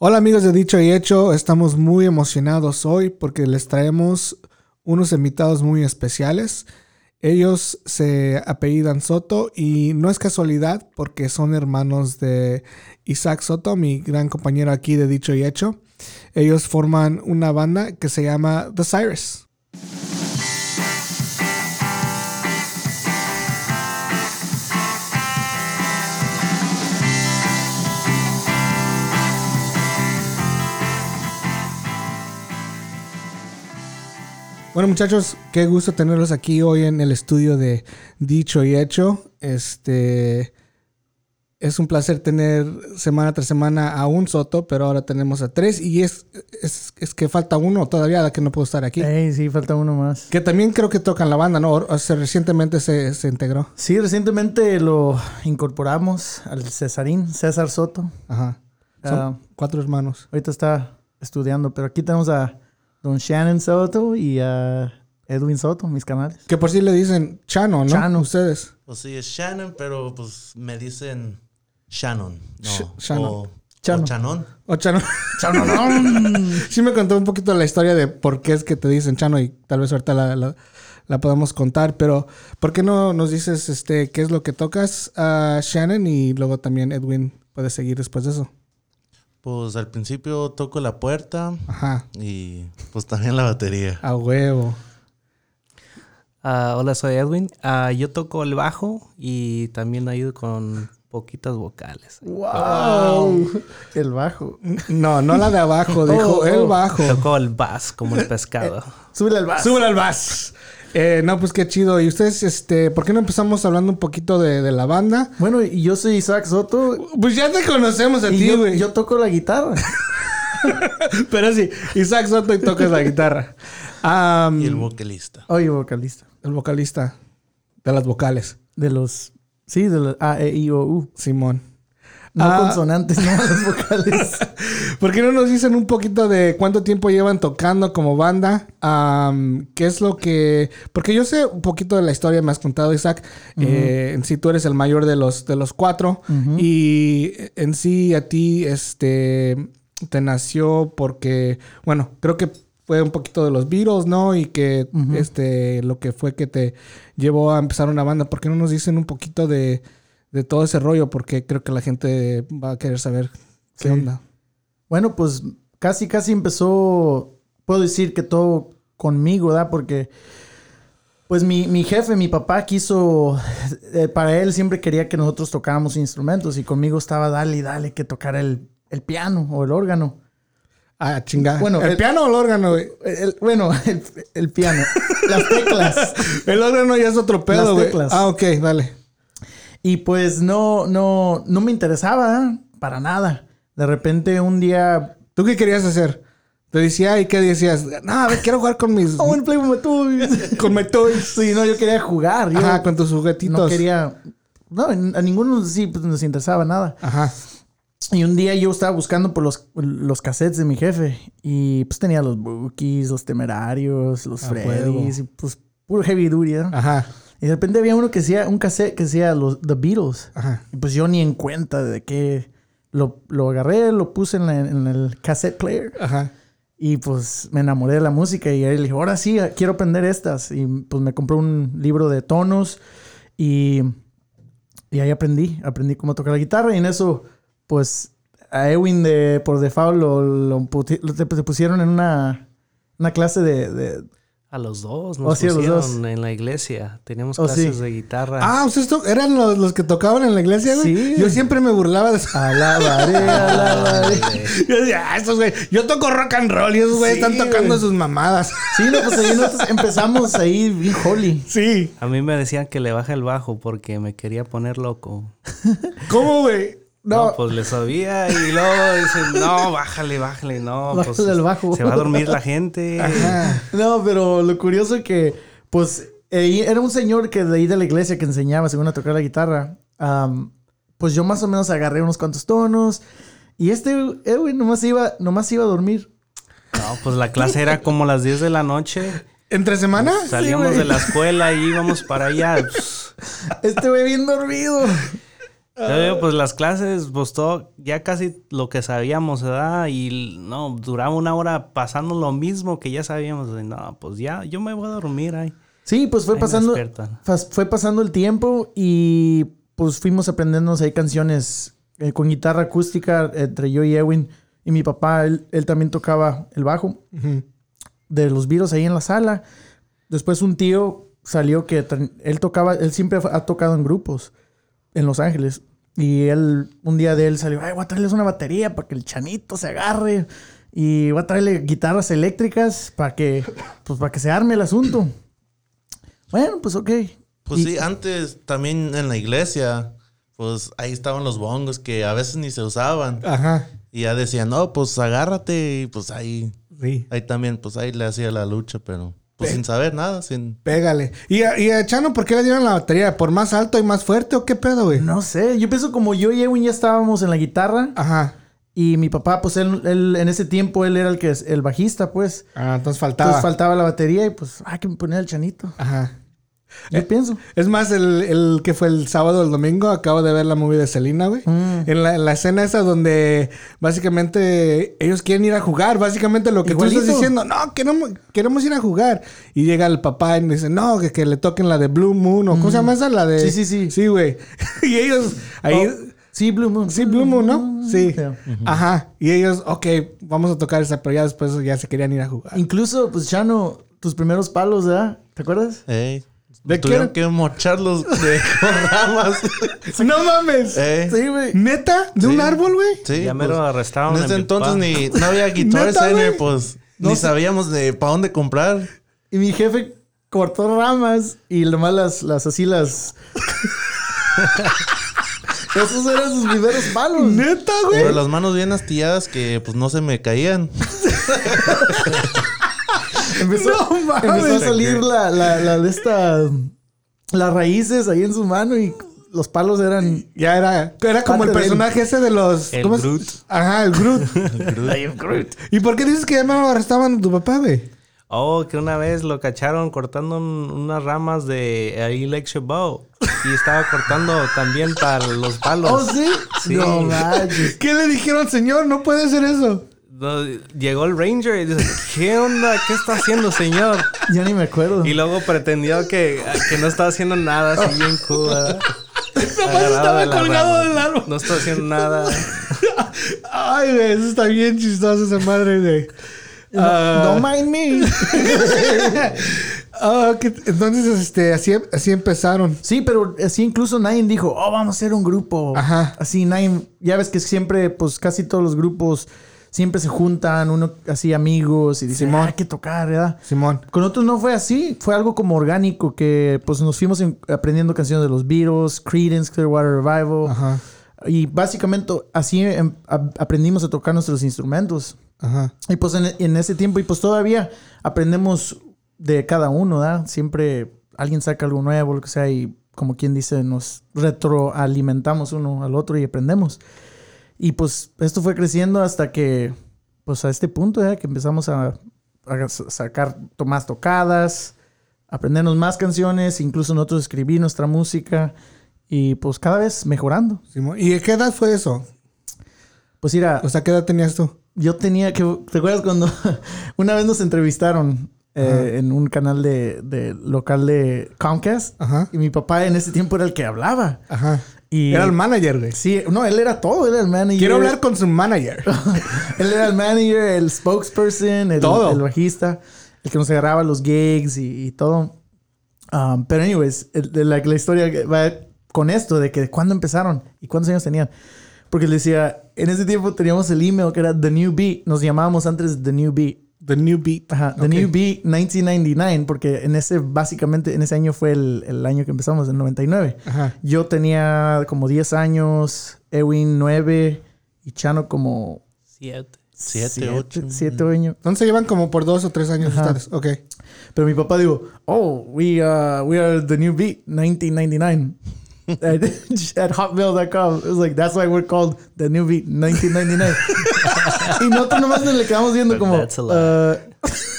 Hola amigos de Dicho y Hecho, estamos muy emocionados hoy porque les traemos unos invitados muy especiales. Ellos se apellidan Soto y no es casualidad porque son hermanos de Isaac Soto, mi gran compañero aquí de Dicho y Hecho. Ellos forman una banda que se llama The Cyrus. Bueno, muchachos, qué gusto tenerlos aquí hoy en el estudio de Dicho y Hecho. Este es un placer tener semana tras semana a un Soto, pero ahora tenemos a tres y es, es, que falta uno todavía que no puedo estar aquí. sí, falta uno más. Que también creo que tocan la banda, ¿no? O sea, recientemente se, se, integró. Sí, recientemente lo incorporamos al Cesarín, César Soto. Ajá. Son ah, cuatro hermanos. Ahorita está estudiando, pero aquí tenemos a Don Shannon Soto y a Edwin Soto, mis canales. Que por si le dicen Chano, ¿no? Chano. Ustedes. Pues sí, es Shannon, pero pues me dicen Shannon. No. Shannon. O, Chano. o Chanon. O Chano. sí me contó un poquito la historia de por qué es que te dicen Chano y tal vez ahorita la, la, podamos contar, pero ¿por qué no nos dices este qué es lo que tocas a Shannon y luego también Edwin puede seguir después de eso? Pues al principio toco la puerta. Ajá. Y pues también la batería. A huevo. Ah, hola, soy Edwin. Ah, yo toco el bajo y también ayudo con poquitas vocales. ¡Wow! El bajo. No, no la de abajo, dijo oh, el oh. bajo. Tocó el bass, como el pescado. Súbele al bass. Súbele al bass. Eh, no, pues qué chido. ¿Y ustedes, este, por qué no empezamos hablando un poquito de, la banda? Bueno, y yo soy Isaac Soto. Pues ya te conocemos a ti, güey. Yo, toco la guitarra. Pero sí, Isaac Soto y tocas la guitarra. y el vocalista. Oye, vocalista. El vocalista de las vocales. De los. Sí, de los A, E, I, O, U. Simón. No ah. consonantes, no las vocales. ¿Por qué no nos dicen un poquito de cuánto tiempo llevan tocando como banda? ¿Qué es lo que...? Porque yo sé un poquito de la historia, me has contado, Isaac. Eh, en sí tú eres el mayor de los, de los cuatro. Y en sí a ti este, te nació porque... Bueno, creo que fue un poquito de los Beatles, ¿no? Y que este lo que fue que te llevó a empezar una banda. ¿Por qué no nos dicen un poquito de de todo ese rollo, porque creo que la gente va a querer saber qué onda. Bueno, pues casi, casi empezó, puedo decir que todo conmigo, ¿verdad? Porque, pues mi, jefe, mi papá quiso, eh, para él siempre quería que nosotros tocáramos instrumentos y conmigo estaba dale y dale que tocar el, piano o el órgano. Ah, chingada. Bueno, ¿El, piano o el órgano, güey? bueno, el, piano. Las teclas. el órgano ya es otro pedo, güey. Ah, ok, dale. Y pues no, no, no me interesaba para nada. De repente un día... ¿Tú qué querías hacer? Te decía, ¿y qué decías? No, a ver, quiero jugar con mis... Oh, bueno, play with my toys. con my toys. Sí, no, yo quería jugar. Ajá, con tus juguetitos. No quería... No, a ninguno sí pues, nos interesaba nada. Ajá. Y un día yo estaba buscando por los, los cassettes de mi jefe. Y pues tenía los Bookies, los Temerarios, los Freddys. Y pues puro heavy duty, ¿no? Ajá. Y de repente había uno que decía, un cassette que decía los The Beatles. Ajá. Y pues yo ni en cuenta de qué. Lo, lo agarré, lo puse en, en, el cassette player. Ajá. Y pues me enamoré de la música y ahí le dije, ahora sí, quiero aprender estas. Y pues me compré un libro de tonos y, y ahí aprendí, aprendí cómo tocar la guitarra. Y en eso, pues a Ewin de, por default lo, lo, lo pusieron en una, una clase de, a los dos nos oh, pusieron en la iglesia. Teníamos oh, clases de guitarra. Ah, ¿ustedes eran los, los, que tocaban en la iglesia, güey? Sí. Yo siempre me burlaba de eso. Alabaré, alabaré. Yo decía, ah, estos güey, yo toco rock and roll y esos güey están tocando sus mamadas. Sí, no, pues ahí nosotros empezamos ahí bien holy. Sí. A mí me decían que le baje el bajo porque me quería poner loco. ¿Cómo, güey? No. pues le sabía y luego dicen, no, bájale, bájale, no. pues, bajo. Se va a dormir la gente. No, pero lo curioso es que, pues, era un señor que de ahí de la iglesia que enseñaba, según a tocar la guitarra. pues yo más o menos agarré unos cuantos tonos. Y este, Edwin, nomás iba, nomás iba a dormir. No, pues la clase era como las 10 de la noche. ¿Entre semana? Pues, salíamos de la escuela y íbamos para allá. Este güey bien dormido. Yo digo, pues las clases, pues todo, ya casi lo que sabíamos, ¿verdad? Y no, duraba una hora pasando lo mismo que ya sabíamos. Y no, pues ya, yo me voy a dormir ahí. Sí, pues fue Ahí pasando, fue pasando el tiempo y pues fuimos aprendiéndonos ahí canciones eh, con guitarra acústica entre yo y Ewin. Y mi papá, él, él también tocaba el bajo de los virus ahí en la sala. Después un tío salió que él tocaba, él siempre ha tocado en grupos en Los Ángeles. Y él, un día de él salió, ay, voy a traerles una batería para que el chanito se agarre. Y voy a traerle guitarras eléctricas para que, pues, para que se arme el asunto. Bueno, pues ok. Pues Y- sí, antes también en la iglesia, pues ahí estaban los bongos que a veces ni se usaban. Ajá. Y ya decían, no, pues agárrate. Y pues ahí, Sí. ahí también, pues ahí le hacía la lucha, pero pues sin saber nada, sin... Pégale. ¿Y a, y a Chano por qué le dieron la batería? ¿Por más alto y más fuerte o qué pedo, güey? No sé, yo pienso como yo y Ewin ya estábamos en la guitarra. Ajá. Y mi papá, pues él, él en ese tiempo, él era el que es el bajista, pues. Ah, entonces faltaba. Entonces faltaba la batería y pues hay que poner el chanito. Ajá. Yo pienso. Es más, el, el que fue el sábado o el domingo, acabo de ver la movie de Selena, güey. Mm. En, la, en la escena esa donde básicamente ellos quieren ir a jugar. Básicamente lo que tú Igualito. estás diciendo, no, queremos, queremos ir a jugar. Y llega el papá y dice, no, que, que le toquen la de Blue Moon o ¿cómo se llama esa? La de... Mm. Sí, sí, sí. Sí, güey. y ellos ahí... Oh, sí, Blue Moon. Sí, Blue Moon, ¿no? Sí. Yeah. Ajá. Y ellos, ok, vamos a tocar esa, pero ya después ya se querían ir a jugar. Incluso, pues Chano, tus primeros palos, ¿verdad? ¿Te acuerdas? Ey, ¿De tuvieron qué? que mocharlos de con ramas. ¡No mames! Ey, Sí, güey. ¿Neta? ¿De un árbol, güey? sí, ya me pues, lo arrestaron. En en ese entonces ni, no había Guitar ¿Neta, Center, pues No ni sé. sabíamos de para dónde comprar. Y mi jefe cortó ramas y nomás las, las así las... Esos eran sus primeros palos. ¿Neta, güey? Pero las manos bien astilladas que pues no se me caían. Empezó, No mames. empezó a salir la, la, la de esta... Las raíces ahí en su mano y los palos eran... Ya era, era como el personaje ese de los. El ¿cómo es? Groot. Ajá, el Groot. ¿Y por qué dices que ya me arrestaban a tu papá, güey? Oh, que una vez lo cacharon cortando un- unas ramas de ahí Lake Chabot. Y estaba cortando también para los palos. ¿Oh, sí? Sí. No manches. ¿Qué le dijeron, señor? No puede hacer eso. No, llegó el ranger y dice, ¿qué onda? ¿Qué está haciendo, señor? Ya ni me acuerdo. Y luego pretendió que, que no estaba haciendo nada, así bien cool. ¿verdad? Agarrado estaba de colgado del árbol. No está haciendo nada. Ay, güey, eso está bien chistoso esa madre, güey. No- Ah, Don't mind me. ah, que- entonces, este, así, así empezaron. Sí, pero así incluso nadie dijo, oh, vamos a hacer un grupo. Ajá. Así nadie, ya ves que siempre, pues casi todos los grupos siempre se juntan, uno así amigos y dicen, Simón. "Ah, hay que tocar, ¿verdad? Simón. Con otros no fue así, fue algo como orgánico que pues nos fuimos en- aprendiendo canciones de los Beatles, Creedence, Clearwater Revival. Ajá. Y básicamente así em, a- aprendimos a tocar nuestros instrumentos. Ajá. Y pues en, en ese tiempo, y pues todavía aprendemos de cada uno, ¿verdad? Siempre alguien saca algo nuevo, lo que sea, y como quien dice, nos retroalimentamos uno al otro y aprendemos. Y pues esto fue creciendo hasta que, pues a este punto, ¿verdad? Que empezamos a, a sacar más tocadas, aprendernos más canciones, incluso nosotros escribir nuestra música, y pues cada vez mejorando. ¿Y de qué edad fue eso? Pues mira, O sea, ¿qué edad tenías tú? yo tenía que. ¿Te acuerdas cuando una vez nos entrevistaron eh, en un canal de, de local de Comcast? Ajá. Y mi papá en ese tiempo era el que hablaba. Ajá. Y Era el manager, güey. Sí, no, él era todo, él era el manager. Quiero hablar con su manager. él era el manager, el spokesperson, el, Todo. el bajista, el que nos agarraba los gigs y, y todo. Um, pero, anyways, el- de la, la historia va con esto de que cuándo empezaron y cuántos años tenían. Porque le decía, en ese tiempo teníamos el email que era The New Beat. Nos llamábamos antes The New Beat. The New Beat. Ajá, The. New Beat 1999, porque en ese, básicamente, en ese año fue el, el año que empezamos, el 99. Ajá. Yo tenía como 10 años, Ewin 9 y Chano como Siete. Siete, ocho. 7 años. Entonces se llevan como por dos o tres años Ajá. ustedes. Ok. Pero mi papá dijo, oh, we, uh, we are The New Beat 1999. at, at hotmail.com. It was like, that's why we're called The New Beat 1999. y nosotros nomás nos le quedamos viendo como... Uh,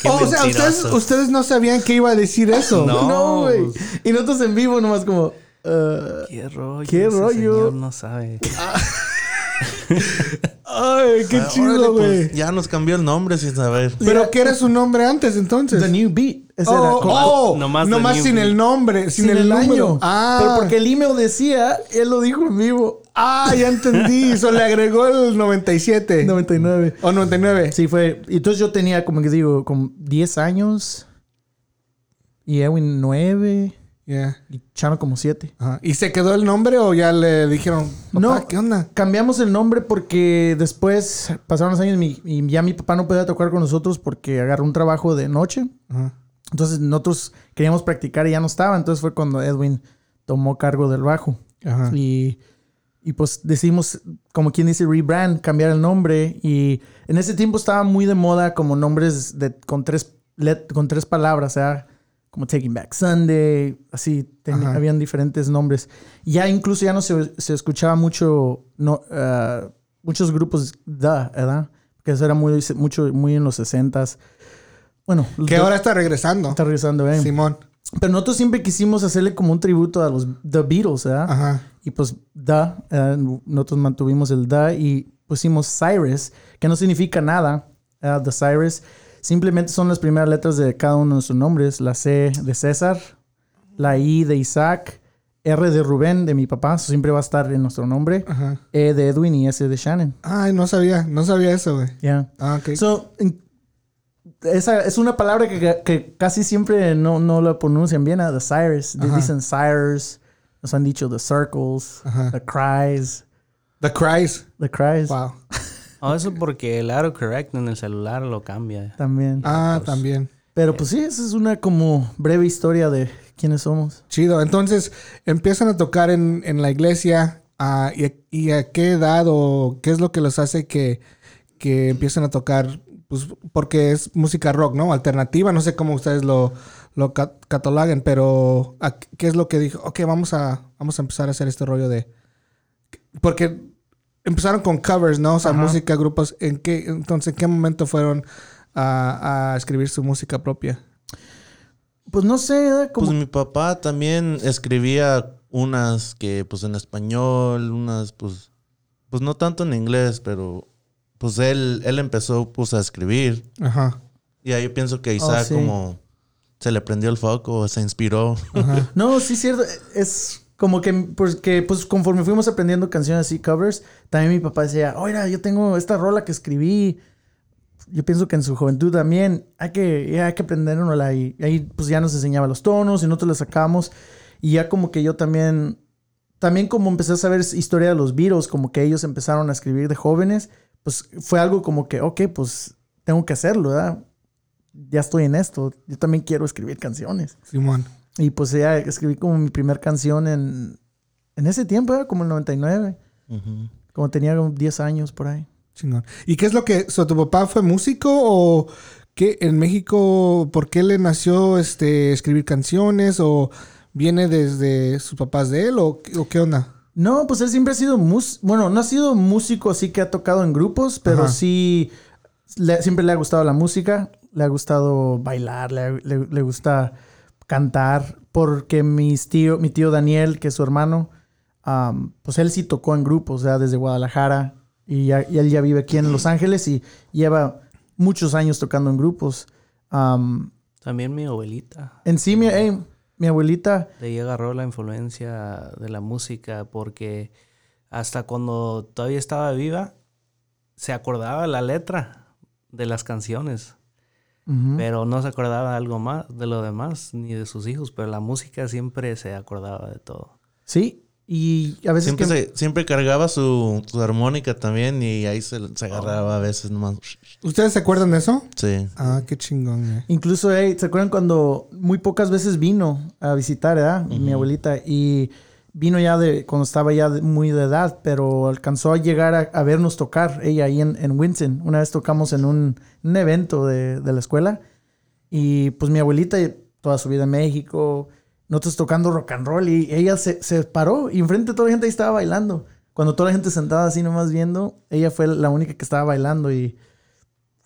Oh, o sea, ustedes, ustedes no sabían que iba a decir eso. No. No, güey. Y nosotros en vivo nomás como... Uh, ¿Qué rollo? ¿Qué ese rollo? señor no sabe. Ay, qué Ah, chido, órale, güey. pues, ya nos cambió el nombre sin saber. Pero ¿qué era su nombre antes entonces? The New Beat. Ese era Oh, como- oh, Nomás sin Beat. el nombre, sin, el, año. número. Ah, Pero porque el email decía, él lo dijo en vivo. ah, ya entendí. Eso le agregó el 97. 99. O 99. Sí, fue. y Entonces yo tenía, como que digo, como 10 años. Y Edwin 9. Yeah. Y Chano como 7. Ajá. ¿Y se quedó el nombre o ya le dijeron, papá, No. qué onda? Cambiamos el nombre porque después pasaron los años mi- y ya mi papá no podía tocar con nosotros porque agarró un trabajo de noche. Ajá. Entonces nosotros queríamos practicar y ya no estaba. Entonces fue cuando Edwin tomó cargo del bajo. Ajá. Y, y pues decidimos, como quien dice, rebrand, cambiar el nombre. Y en ese tiempo estaba muy de moda como nombres de, con, tres, con tres palabras, o sea, como Taking Back Sunday, así, ten- habían diferentes nombres. Ya incluso ya no se, se escuchaba mucho, no, ah, muchos grupos da, ¿verdad? Que eso era muy, mucho, muy en los 60s. Bueno, Que ahora está regresando. está regresando, ¿eh? Simón. Pero nosotros siempre quisimos hacerle como un tributo a los The Beatles, ¿verdad? Ajá. Y pues Da, eh, nosotros mantuvimos el Da y pusimos Cyrus, que no significa nada. eh, the Cyrus. Simplemente son las primeras letras de cada uno de sus nombres. La C de César, la I de Isaac, R de Rubén, de mi papá, eso siempre va a estar en nuestro nombre. Ajá. E de Edwin y S de Shannon. Ay, no sabía. No sabía eso, güey. Ya. Ah, ok. So, esa es una palabra que, que casi siempre no, no la pronuncian bien, a The Cyrus. Dicen Cyrus, nos han dicho The Circles, Ajá. The Cries, The Cries. The Cries Wow. Oh, eso porque el autocorrect en el celular lo cambia. también. Ah, también. Pero pues sí, esa es una como breve historia de quiénes somos. Chido. Entonces, empiezan a tocar en, en la iglesia. ah, y, a- y a qué edad o qué es lo que los hace que, que empiecen a tocar? Pues porque es música rock, ¿no? Alternativa. No sé cómo ustedes lo, lo ca- cataloguen, pero ¿a ¿qué es lo que dijo? Ok, vamos a, vamos a empezar a hacer este rollo de... Porque empezaron con covers, ¿no? O sea, Ajá. música, grupos. ¿En qué, entonces, ¿en qué momento fueron a, a escribir su música propia? Pues no sé, como... Pues mi papá también escribía unas que pues en español, unas pues pues no tanto en inglés, pero pues él él empezó pues a escribir Ajá. y ahí pienso que Isaac sí. como se le prendió el foco, se inspiró. Ajá. No, sí, cierto. Es como que, porque, pues, conforme fuimos aprendiendo canciones así, covers, también mi papá decía, oiga, yo tengo esta rola que escribí. Yo pienso que en su juventud también hay que, hay que aprendérnosla. Y ahí, pues, ya nos enseñaba los tonos y nosotros la sacamos. Y ya como que yo también, también como empecé a saber historia de los Beatles, como que ellos empezaron a escribir de jóvenes, pues, fue algo como que, ok, pues, tengo que hacerlo, ¿verdad? Ya estoy en esto. Yo también quiero escribir canciones. Simón. Y pues ya escribí como mi primer canción en, en ese tiempo, era como el 99. Ujú. Como tenía como 10 años por ahí. Chingón. ¿Y qué es lo que... So, ¿Tu papá fue músico o qué en México, por qué le nació este, escribir canciones o viene desde sus papás de él o, o qué onda? No, pues él siempre ha sido músico. Bueno, no ha sido músico así que ha tocado en grupos, pero Ajá. sí le- siempre le ha gustado la música, le ha gustado bailar, le, le- le gusta cantar, porque mis tío, mi tío Daniel, que es su hermano, pues él sí tocó en grupos, o sea, desde Guadalajara, y, ya- y él ya vive aquí en Los Ángeles y lleva muchos años tocando en grupos. Am, También mi abuelita. en sí, mi, mi abuelita, De ahí agarró la influencia de la música porque hasta cuando todavía estaba viva se acordaba la letra de las canciones, pero no se acordaba de algo más, de lo demás, ni de sus hijos, pero la música siempre se acordaba de todo. sí, y a veces Siempre, que... se- siempre cargaba su, su armónica también y ahí se, se agarraba a veces nomás. ¿Ustedes se acuerdan de eso? Sí. Ah, qué chingón, güey. Incluso, ey, ¿se acuerdan cuando muy pocas veces vino a visitar, ¿verdad? Mi abuelita. Y vino ya de cuando estaba ya de- muy de edad, pero alcanzó a llegar a, a vernos tocar ella ahí en, en Winton. Una vez tocamos en un, un evento de, de la escuela. Y pues mi abuelita, toda su vida en México, nosotros tocando rock and roll. Y ella se, se paró y enfrente toda la gente ahí estaba bailando. Cuando toda la gente sentada así nomás viendo, ella fue la única que estaba bailando. Y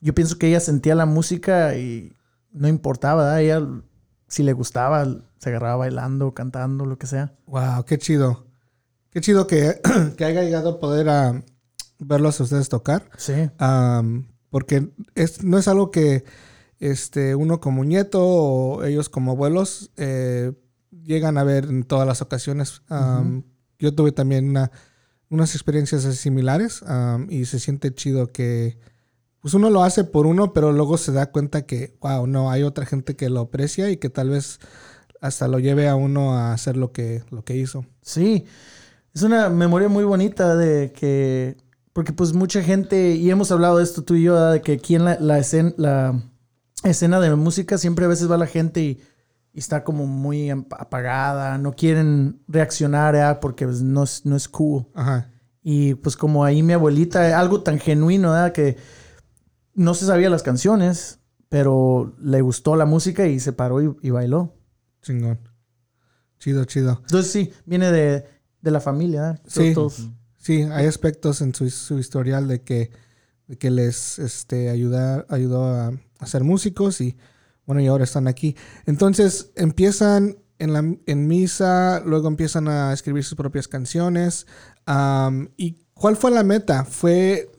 yo pienso que ella sentía la música y no importaba, ¿verdad? Ella si le gustaba, se agarraba bailando, cantando, lo que sea. Wow, qué chido. Qué chido que, que haya llegado a poder a verlos a ustedes tocar. Sí. Am, porque es, no es algo que este, uno como nieto o ellos como abuelos eh, llegan a ver en todas las ocasiones. Yo tuve también una- unas experiencias similares y se siente chido que pues uno lo hace por uno, pero luego se da cuenta que, wow, no, hay otra gente que lo aprecia y que tal vez hasta lo lleve a uno a hacer lo que, lo que hizo. Sí, es una memoria muy bonita de que, porque pues mucha gente, y hemos hablado de esto tú y yo, de que aquí en la, la, escena, la escena de música siempre a veces va la gente y, y está como muy ap- apagada, no quieren reaccionar porque pues, no, es, no es cool. Ajá. Y pues como ahí mi abuelita, algo tan genuino, ¿verdad? Que no se sabía las canciones, pero le gustó la música y se paró y, y bailó. Chingón. Chido, chido. Entonces sí, viene de, de la familia. ¿verdad? Sí. Todos- Sí, hay aspectos en su, su historial de que, de que les este, ayuda, ayudó a, a ser músicos y bueno, y ahora están aquí. Entonces empiezan en, la, en misa, luego empiezan a escribir sus propias canciones. am, ¿Y cuál fue la meta? ¿Fue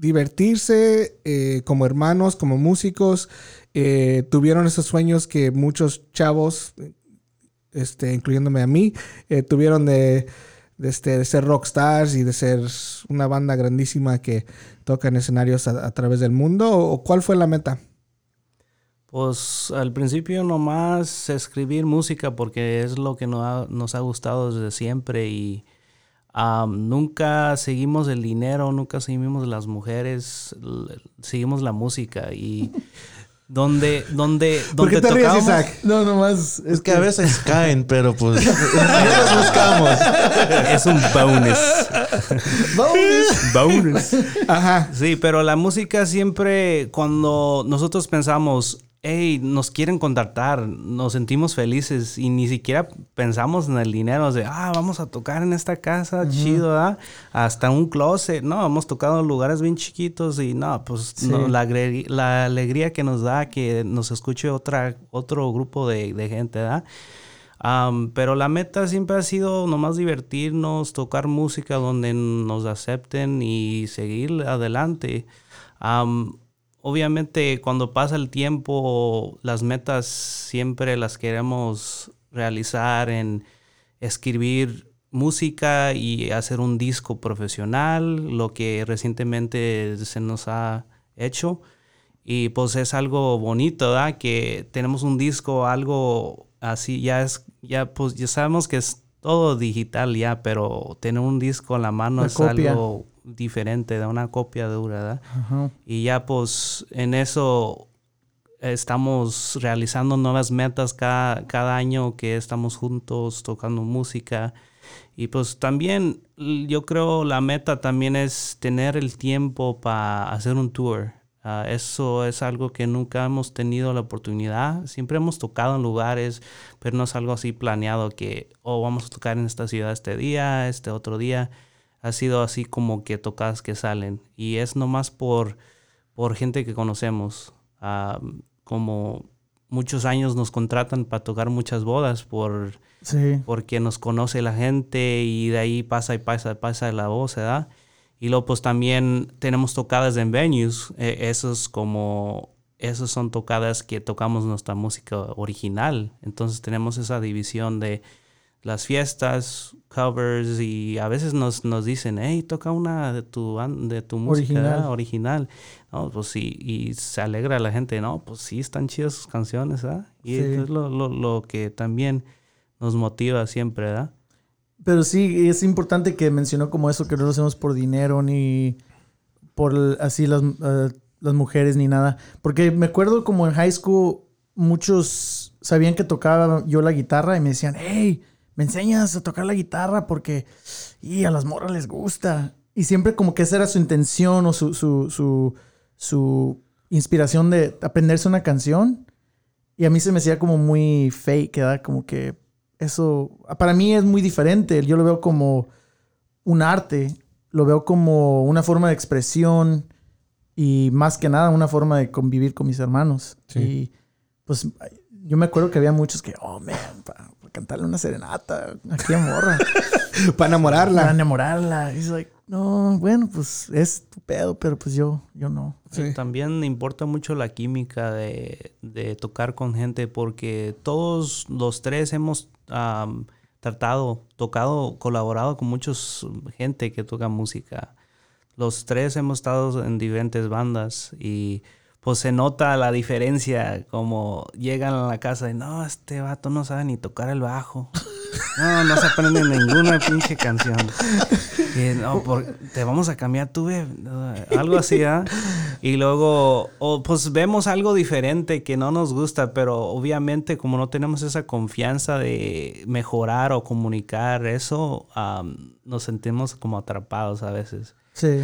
divertirse eh, como hermanos, como músicos? Eh, ¿Tuvieron esos sueños que muchos chavos, este, incluyéndome a mí, eh, tuvieron de este, de ser rockstars y de ser una banda grandísima que toca en escenarios a, a través del mundo? ¿O cuál fue la meta? Pues al principio nomás escribir música porque es lo que nos ha, nos ha gustado desde siempre y nunca seguimos el dinero, nunca seguimos las mujeres, seguimos la música y donde donde ¿Por qué donde te ríes, Isaac? No, nomás. Es que a veces caen, pero pues ahí los buscamos. es un bonus. bonus. Ajá. Sí, pero la música siempre, cuando nosotros pensamos, hey, nos quieren contactar, nos sentimos felices y ni siquiera pensamos en el dinero de, ah, vamos a tocar en esta casa, chido, ¿ah? Hasta un closet. No, hemos tocado en lugares bien chiquitos y no, pues Sí. no, la, alegría que nos da que nos escuche otra, otro grupo de, de gente, ¿verdad? Am, pero la meta siempre ha sido nomás divertirnos, tocar música donde nos acepten y seguir adelante. Obviamente cuando pasa el tiempo, las metas siempre las queremos realizar en escribir música y hacer un disco profesional, lo que recientemente se nos ha hecho. Y pues es algo bonito, ¿verdad? Que tenemos un disco, algo así, ya es, ya pues ya sabemos que es todo digital ya, pero tener un disco en la mano La es copia. algo diferente, de una copia dura, ¿verdad? Ajá. Y ya pues en eso estamos realizando nuevas metas cada, cada año que estamos juntos tocando música. Y pues también yo creo la meta también es tener el tiempo para hacer un tour. Ah, eso es algo que nunca hemos tenido la oportunidad. Siempre hemos tocado en lugares, pero no es algo así planeado que, oh, vamos a tocar en esta ciudad este día, este otro día. Ha sido así como que tocadas que salen. Y es nomás por, por gente que conocemos. Ah, como muchos años nos contratan para tocar muchas bodas por Sí. porque nos conoce la gente y de ahí pasa y pasa, pasa la voz, ¿verdad? Y luego pues también tenemos tocadas en venues, eh, esos como, esos son tocadas que tocamos nuestra música original, entonces tenemos esa división de las fiestas, covers y a veces nos, nos dicen, hey, toca una de tu, de tu música Original. original. No, pues sí, y se alegra la gente, no, pues sí, están chidas sus canciones, ¿verdad? Y Sí. eso es lo, lo, lo que también nos motiva siempre, ¿verdad? Pero sí, es importante que mencionó como eso, que no lo hacemos por dinero ni por así las, eh, las mujeres ni nada. Porque me acuerdo como en high school, muchos sabían que tocaba yo la guitarra y me decían, hey, me enseñas a tocar la guitarra porque y a las morras les gusta. Y siempre como que esa era su intención o su, su, su, su inspiración de aprenderse una canción. Y a mí se me hacía como muy fake, ¿verdad? Como que eso, para mí es muy diferente. Yo lo veo como un arte, lo veo como una forma de expresión y más que nada una forma de convivir con mis hermanos. Sí. Y pues yo me acuerdo que había muchos que, oh, man, cantarle una serenata aquí a morra. Para para enamorarla. enamorarla. Y es like, no, bueno, pues es tu pedo, pero pues yo, yo no. Sí. También importa mucho la química de, de tocar con gente porque todos los tres hemos tratado, tocado, colaborado con muchos gente que toca música. Los tres hemos estado en diferentes bandas y pues se nota la diferencia como llegan a la casa y no, este vato no sabe ni tocar el bajo. No, no se aprende ninguna pinche canción. Y, no, te vamos a cambiar tu algo así, ¿ah? Y luego, o, pues vemos algo diferente que no nos gusta, pero obviamente como no tenemos esa confianza de mejorar o comunicar eso, am, nos sentimos como atrapados a veces. Sí.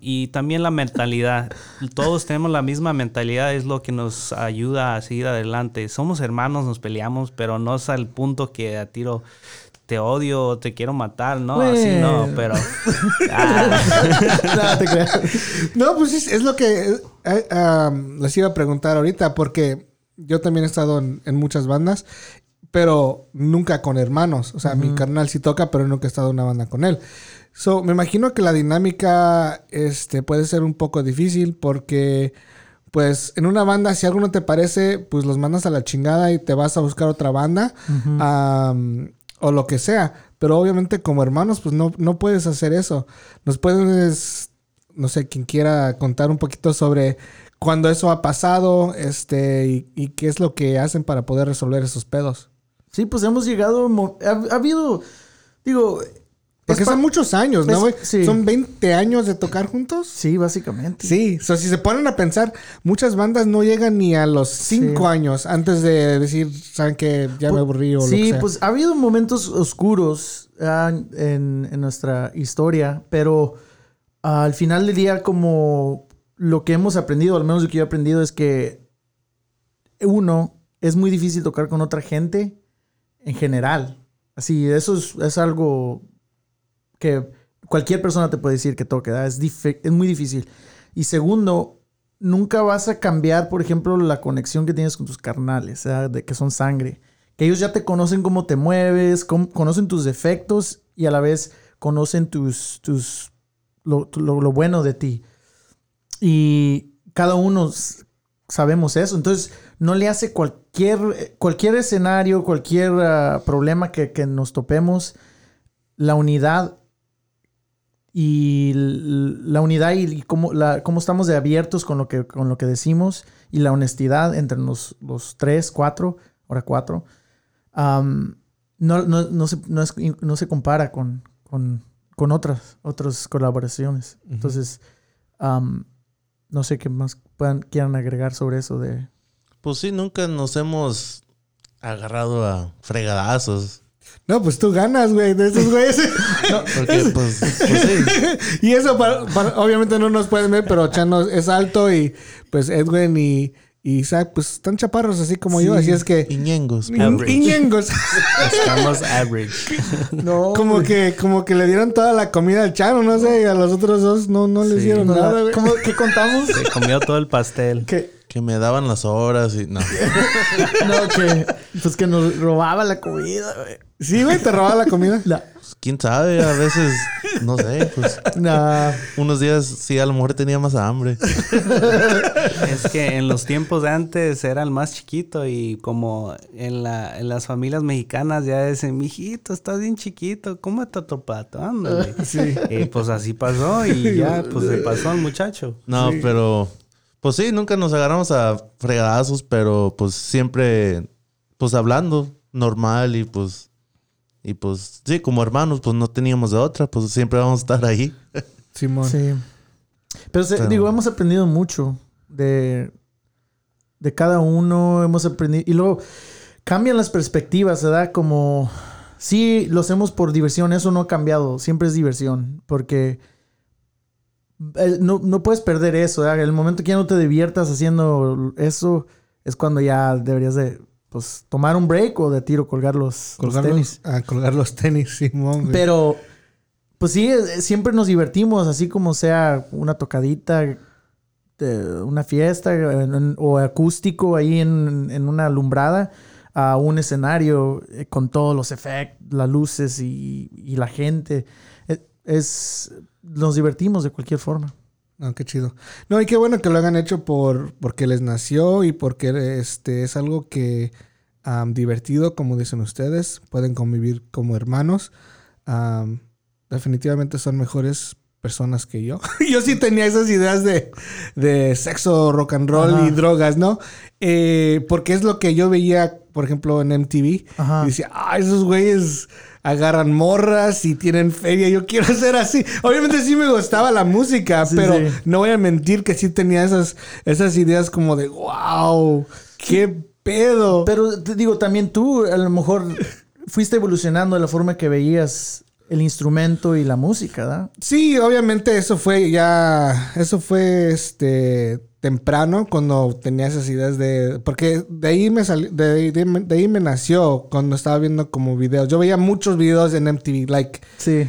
Y también la mentalidad. Todos tenemos la misma mentalidad, es lo que nos ayuda a seguir adelante. Somos hermanos, nos peleamos, pero no es al punto que a tiro te odio o te quiero matar, ¿no? Así no, pero... Ah, no, te creas. No, pues es, es lo que eh, am, les iba a preguntar ahorita, porque yo también he estado en, en muchas bandas, pero nunca con hermanos. O sea, mi carnal sí toca, pero nunca he estado en una banda con él. So, me imagino que la dinámica este, puede ser un poco difícil porque, pues, en una banda, si algo no te parece, pues los mandas a la chingada y te vas a buscar otra banda o lo que sea. Pero obviamente como hermanos, pues no, no puedes hacer eso. Nos puedes, no sé, quien quiera contar un poquito sobre cuándo eso ha pasado este, y, y qué es lo que hacen para poder resolver esos pedos. Sí, pues hemos llegado. ha habido. Digo. Porque son muchos años, ¿no, güey? sí. Son 20 años de tocar juntos. Sí, básicamente. Sí, so, si se ponen a pensar, muchas bandas no llegan ni a los 5 Sí. años antes de decir, ¿saben que Ya me aburrí o lo que Sí, sea. pues ha habido momentos oscuros ah, en, en nuestra historia, pero ah, al final del día, como lo que hemos aprendido, al menos lo que yo he aprendido, es que uno, es muy difícil tocar con otra gente en general. Así, eso es, es algo que cualquier persona te puede decir que toque. Es, es muy difícil. Y segundo, nunca vas a cambiar, por ejemplo, la conexión que tienes con tus carnales, de que son sangre. Que ellos ya te conocen cómo te mueves, cómo- conocen tus defectos y a la vez conocen tus, tus lo, lo- bueno de ti. Y cada uno sabemos eso. Entonces, no le hace cualquier, cualquier escenario, cualquier ah, problema que, que nos topemos, la unidad y la unidad y, y cómo, la- cómo estamos de abiertos con lo, que, con lo que decimos y la honestidad entre los, los tres, cuatro, ahora cuatro, no, no, no se, no, es- no se compara con, con, con otras, otras colaboraciones. Entonces, no sé qué más puedan, quieran agregar sobre eso de... Pues sí, nunca nos hemos agarrado a fregadazos. No, pues tú ganas, güey, de esos güeyes. Porque, pues, pues sí. y eso, para- para- obviamente no nos pueden ver, pero Chano es alto y pues Edwin y, y Isaac, pues están chaparros así como yo, así es que... Iñengos. Iñengos. estamos average. No, como que, como que le dieron toda la comida al Chano, no sé, y a los otros dos no, no les Sí. dieron no, nada, güey. ¿cómo- ¿Qué contamos? Se comió todo el pastel. que, Que me daban las horas y no. no, que, pues que nos robaba la comida, güey. Sí, güey, te robaba la comida. La- Pues, quién sabe, a veces, no sé, pues nah. unos días sí a lo mejor tenía más hambre. Es que en los tiempos de antes era el más chiquito y como en, la, en las familias mexicanas ya dicen, mijito, estás bien chiquito, cómete otro plato, ándale. Sí. Y pues así pasó y ya, pues se pasó al muchacho. No, pero pues sí, nunca nos agarramos a fregadazos, pero pues siempre pues hablando normal y pues y pues sí, como hermanos, pues no teníamos de otra, pues siempre vamos a estar ahí. Simón. Sí. Pero, se- Pero- digo, hemos aprendido mucho de, de cada uno. Hemos aprendido. Y luego cambian las perspectivas, ¿verdad? Como. Sí, lo hacemos por diversión. Eso no ha cambiado. Siempre es diversión. Porque. Eh, No, no puedes perder eso, ¿verdad? El momento que ya no te diviertas haciendo eso es cuando ya deberías de pues, tomar un break o de tiro colgar los, los Colgar tenis. los, a colgar los tenis, Simón. güey. Pero, pues sí, eh, siempre nos divertimos, así como sea una tocadita, de una fiesta en- en- o acústico ahí en, en una alumbrada a un escenario eh, con todos los efectos, las luces y, y la gente. Es, nos divertimos de cualquier forma. No, qué chido. No, y qué bueno que lo hagan hecho por porque les nació y porque este es algo que am, divertido, como dicen ustedes. Pueden convivir como hermanos. Am, definitivamente son mejores personas que yo. yo sí tenía esas ideas de, de sexo, rock and roll Ajá. y drogas, ¿no? Eh, porque es lo que yo veía, por ejemplo, en MTV. Ajá. Y decía, ah, esos güeyes agarran morras y tienen feria. Yo quiero ser así. Obviamente sí me gustaba la música, Sí, pero sí. no voy a mentir que sí tenía esas, esas ideas como de, wow, qué pedo. Pero te digo, también tú a lo mejor fuiste evolucionando de la forma que veías el instrumento y la música, ¿verdad? Sí, obviamente eso fue ya, eso fue este temprano cuando tenía esas ideas de, porque de ahí me salió, de, ahí- de, de ahí me nació cuando estaba viendo como videos. Yo veía muchos videos en MTV, like Sí.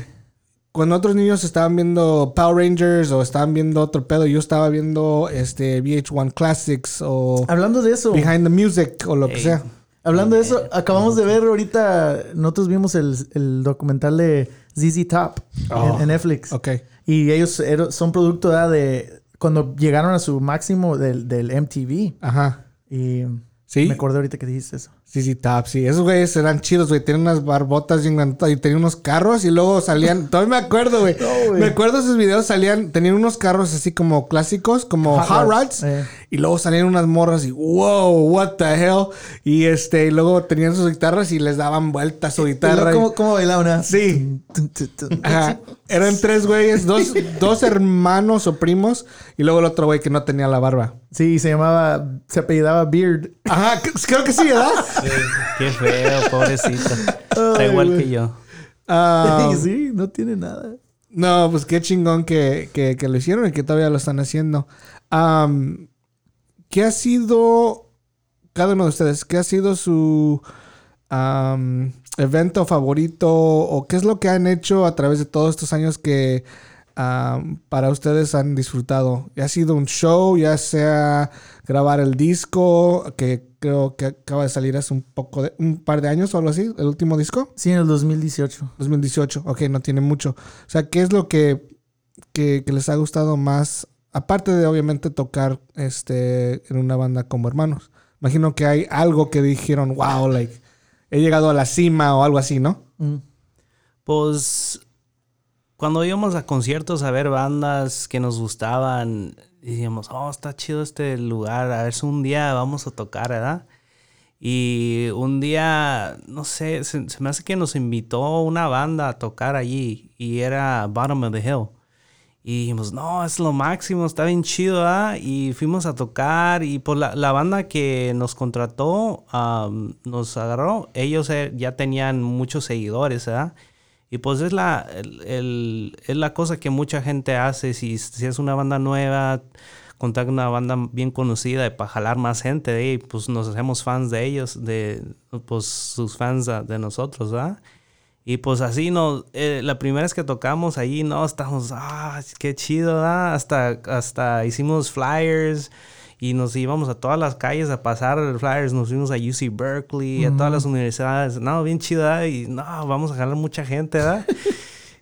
cuando otros niños estaban viendo Power Rangers o estaban viendo otro pedo, yo estaba viendo este VH1 Classics o Hablando de eso, Behind the Music o lo que sea. hablando de eso, acabamos de ver ahorita, nosotros vimos el, el documental de ZZ Top Oh. en, en Netflix. Ok. Y ellos son producto de cuando llegaron a su máximo del, del MTV. Ajá. Y Sí. me acordé ahorita que dijiste eso. Sí, sí, Top, sí. Esos güeyes eran chidos, güey. Tenían unas barbotas bien grandotas y tenían unos carros y luego salían... Todavía me acuerdo, güey. No, me acuerdo esos videos, salían... Tenían unos carros así como clásicos, como Hot Hot, rods, eh. Y luego salían unas morras y... ¡Wow! ¿What the hell? Y este... Y luego tenían sus guitarras y les daban vueltas su guitarra. ¿Cómo, cómo bailaba una? Sí. Tun, tun. Ajá. Eran tres güeyes, dos, dos hermanos o primos y luego el otro güey que no tenía la barba. Sí, se llamaba, se apellidaba Beard. Ajá, creo que sí, ¿verdad? Qué feo, pobrecito. Está igual que yo. Ah, sí, no tiene nada. no, pues qué chingón que, que- que lo hicieron y que todavía lo están haciendo. ¿Qué ha sido, cada uno de ustedes, qué ha sido su evento favorito o qué es lo que han hecho a través de todos estos años que am, para ustedes han disfrutado? ¿Ya ha sido un show, ya sea grabar el disco, que creo que acaba de salir hace un poco de, un par de años o algo así, el último disco? Sí, en el 2018. 2018, ok, no tiene mucho. O sea, ¿qué es lo que, que, que les ha gustado más? Aparte de obviamente tocar este en una banda como hermanos. Imagino que hay algo que dijeron, wow, like, he llegado a la cima o algo así, ¿no? Mm. Pues cuando íbamos a conciertos a ver bandas que nos gustaban, decíamos, oh, está chido este lugar, a ver si un día vamos a tocar, ¿verdad? Y un día, no sé, se, se me hace que nos invitó una banda a tocar allí y era Bottom of the Hill. Y dijimos, no, es lo máximo, está bien chido, ¿verdad? Y fuimos a tocar y por la, la banda que nos contrató, am, nos agarró, ellos eh, ya tenían muchos seguidores, ¿verdad? Y pues es la, el- el- es la cosa que mucha gente hace, si, si es una banda nueva, contar con una banda bien conocida para jalar más gente, de ahí, pues nos hacemos fans de ellos, de pues sus fans de, nosotros, ¿verdad? Y pues así no, eh, la primera vez que tocamos ahí, no, estábamos, ah, qué chido, ¿verdad? Hasta, hasta hicimos flyers y nos íbamos a todas las calles a pasar flyers, nos fuimos a UC Berkeley, a todas las universidades, no, bien chido, ¿verdad? Y no, vamos a jalar mucha gente, ¿verdad?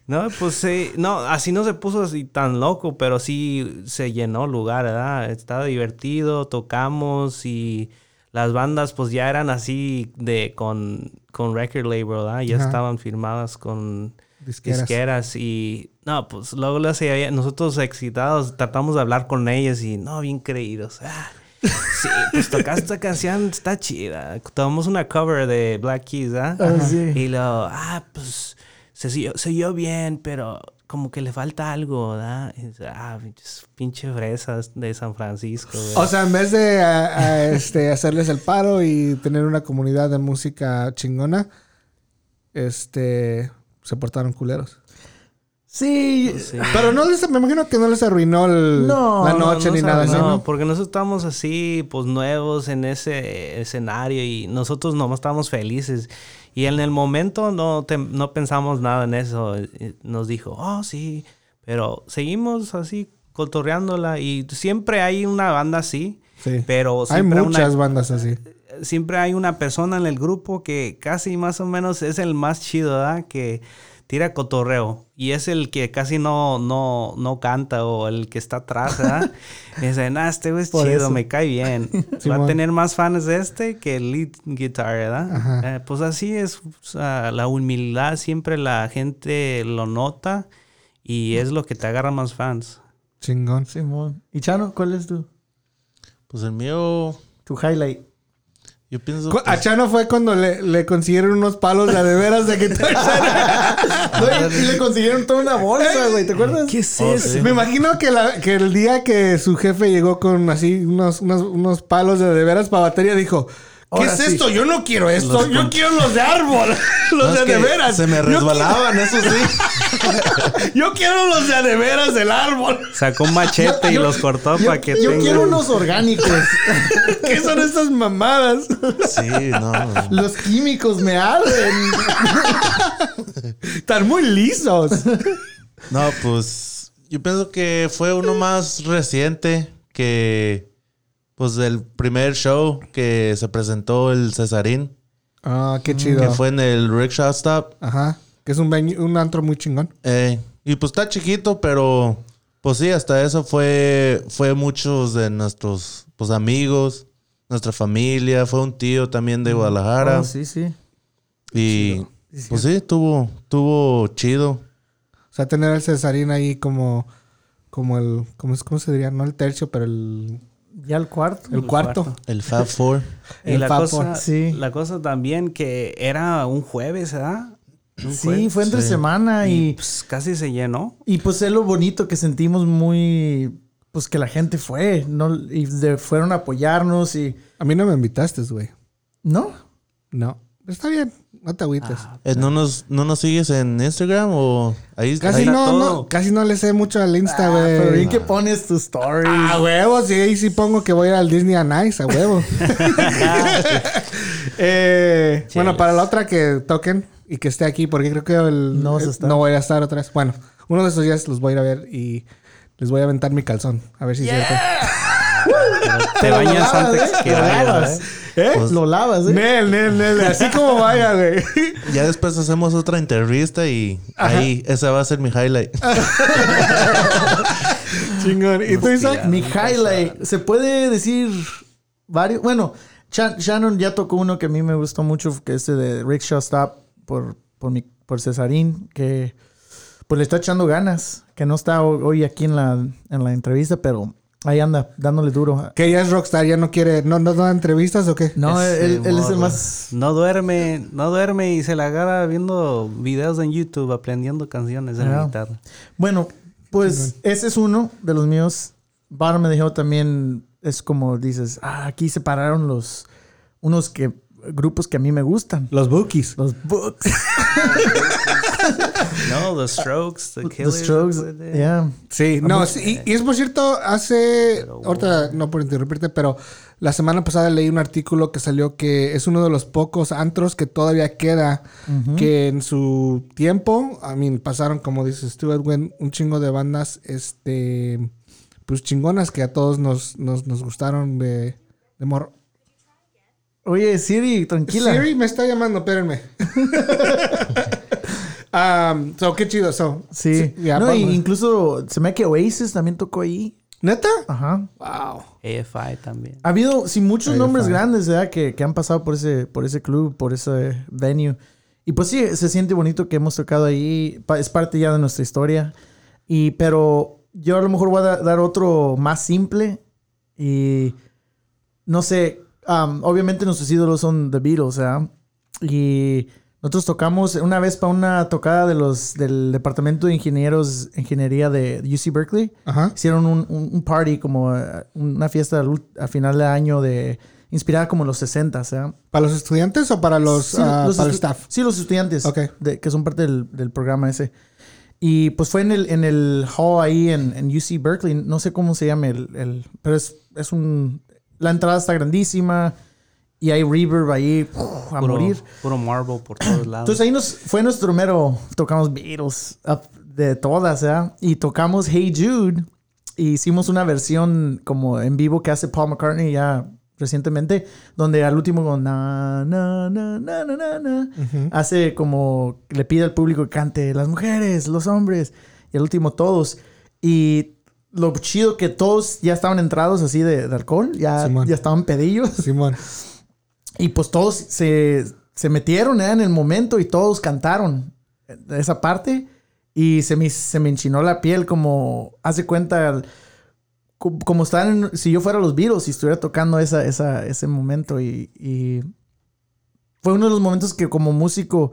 No, pues sí, no, así no se puso así tan loco, pero sí se llenó el lugar, ¿verdad? Estaba divertido, tocamos y las bandas pues ya eran así de con, con record label, ¿verdad? Ya estaban firmadas con Disqueras. disqueras y no, pues luego había- nosotros excitados tratamos de hablar con ellos y no, bien creídos. Ah, sí, pues tocaste esta canción, está chida. Tomamos una cover de Black Keys, ¿ah? Ah, sí. Y luego, ah, pues se siguió, se oyó bien, pero como que le falta algo, ¿verdad? Ah, pinche fresas de San Francisco, güey. O sea, en vez de a- a, este, hacerles el paro y tener una comunidad de música chingona, este, se portaron culeros. Sí, Sí. Pero no les, me imagino que no les arruinó el- No, la no, noche No, ni no nada sabe, así, no, ¿no? porque nosotros estamos así, pues nuevos en ese escenario y nosotros nomás estábamos felices. Y en el momento no, te- no pensamos nada en eso. Nos dijo, oh, sí, pero seguimos así cotorreándola. Y siempre hay una banda así. Sí. Pero Hay muchas una, bandas así. Siempre hay una persona en el grupo que casi más o menos es el más chido, ¿verdad? Que tira cotorreo. Y es el que casi no, no, no canta o el que está atrás, ¿verdad? y dice, nah, este güey es Por chido, eso. me cae bien. Va a tener más fans este que el lead guitar, ¿verdad? Eh, pues así es, o sea, la humildad siempre la gente lo nota y es lo que te agarra más fans. Chingón. Simón. ¿Y Chano, cuál es tu, Pues el mío, tu highlight? Yo pienso. Que- A Chano fue cuando le, le consiguieron unos palos de, a de veras de guitarra. Güey, y le consiguieron toda una bolsa, güey. ¿Te acuerdas? ¿Qué es Oh, eso? sí. Me imagino que, la- que el día que su jefe llegó con así unos, unos, unos palos de de veras para batería, dijo: ¿Qué Ahora es sí. esto? Yo no quiero esto. Los Yo con- quiero los de árbol. los No, de de que veras. Se me Yo resbalaban, eso sí. Yo quiero los de a de veras del árbol. Sacó un machete y los cortó Yo, para que yo tengan- quiero unos orgánicos. ¿Qué son estas mamadas? Sí, no. Los químicos me arden. Están muy lisos. No, pues yo pienso que fue uno más reciente que pues el primer show que se presentó el Cesarín, Ah, qué chido. que fue en el Rickshaw Stop. Ajá. Que es un, venue- un antro muy chingón. Eh, y pues está chiquito, pero pues sí, hasta eso fue fue muchos de nuestros pues amigos, nuestra familia, fue un tío también de Guadalajara Oh, sí, sí. y pues sí, tuvo tuvo chido. O sea, tener al Cesarín ahí como, como el, ¿cómo, es- cómo se diría? No el tercio, pero el, Ya el cuarto. el cuarto. cuarto. El Fab Four. Y El la Fab cosa, Four. Sí. la cosa también que era un jueves, ¿verdad? Sí, fue entre Sí. semana Y y, pues, casi se llenó. y pues es lo bonito que sentimos muy... Pues que la gente fue, ¿no? Y de- fueron a apoyarnos y... A mí no me invitaste, güey. ¿No? No. Está bien. No te agüites. Eh, ¿No nos, ¿No nos sigues en Instagram o ahí casi, ahí- no, todo. no, casi no le sé mucho al Insta, Ah, güey. pero bien que pones tus stories. A huevo, sí, ahí sí pongo que voy al Disney a Nice, a huevo. Eh, bueno, para la otra que toquen y que esté aquí, porque creo que el, No vas a el- estar. no voy a estar otra vez. Bueno, uno de estos días los voy a ir a ver y les voy a aventar mi calzón. A ver si es cierto. Te bañas antes ¿eh? que Lo vayas, lavas. ¿eh? ¿Eh? Lo lavas, ¿eh? Nel, nel, nel. Así como vaya, güey. Ya después hacemos otra entrevista y ahí esa va a ser mi highlight. Chingón. ¿Y tú, Isaac? Mi highlight. Se puede decir varios. Bueno, Shan- Shannon ya tocó uno que a mí me gustó mucho, que es el de Rickshaw Stop por, por, mi, por Cesarín, que pues le está echando ganas, que no está ho- hoy aquí en la, en la entrevista, pero ahí anda, dándole duro. Que ella es rockstar, ya no quiere, no, no da entrevistas o qué? No, Ese él, él es el más... No duerme, no duerme y se la agarra viendo videos en YouTube, aprendiendo canciones en la Ah. guitarra. Bueno, pues ese es uno de los míos. Bar me dejó también, es como dices, ah, aquí separaron los, unos que, grupos que a mí me gustan. Los bookies. Los books. No, The Strokes, The The Killers. Strokes. Yeah. Sí, no, sí, y, y es por cierto, hace, ahorita no por interrumpirte, pero la semana pasada leí un artículo que salió que es uno de los pocos antros que todavía queda, que en su tiempo, a mí pasaron, como dice Stuart Wynn, un chingo de bandas, este, pues chingonas que a todos nos, nos, nos gustaron de, de morro. Oye, Siri, tranquila. Siri me está llamando, espérenme. um, so, qué chido, so. Sí. ya, no, y incluso se me que Oasis también tocó ahí. ¿Neta? Ajá. Wow. AFI también. Ha habido, sí, muchos nombres grandes, ¿verdad? Que, que han pasado por ese, por ese club, por ese venue. Y pues sí, se siente bonito que hemos tocado ahí. Es parte ya de nuestra historia. Y, pero yo a lo mejor voy a da- dar otro más simple. Y no sé, um, obviamente nuestros ídolos son The Beatles, ¿verdad? Y nosotros tocamos una vez para una tocada de los, del Departamento de Ingenieros, Ingeniería de UC Berkeley. Ajá. Hicieron un, un- un party, como eh, una fiesta a final de año de inspirada como en los 60, ¿verdad? ¿Para los estudiantes o para los, Sí, ah, los para el staff? Sí, los estudiantes. Ok. de- que son parte del, del programa ese. Y pues fue en el, en el hall ahí en, en UC Berkeley. No sé cómo se llama el... el- pero es, es un... La entrada está grandísima. Y hay reverb ahí uf, a Puro, morir. puro marble por todos lados. Entonces ahí nos fue nuestro mero, tocamos Beatles up de todas, ¿verdad? Y tocamos Hey Jude y hicimos una versión como en vivo que hace Paul McCartney ya recientemente, donde al último como na, na, na, na, na, na, na, hace como le pide al público que cante las mujeres, los hombres, y al último todos. Y lo chido que todos ya estaban entrados así de, de alcohol, ya, Simón. ya estaban pedillos. Simón. Y pues todos se, se metieron ¿eh? en el momento y todos cantaron esa parte. Y se me, se me enchinó la piel como, hace cuenta, co- como estar en- si yo fuera los Beatles y estuviera tocando esa, esa, ese momento. Y, y fue uno de los momentos que como músico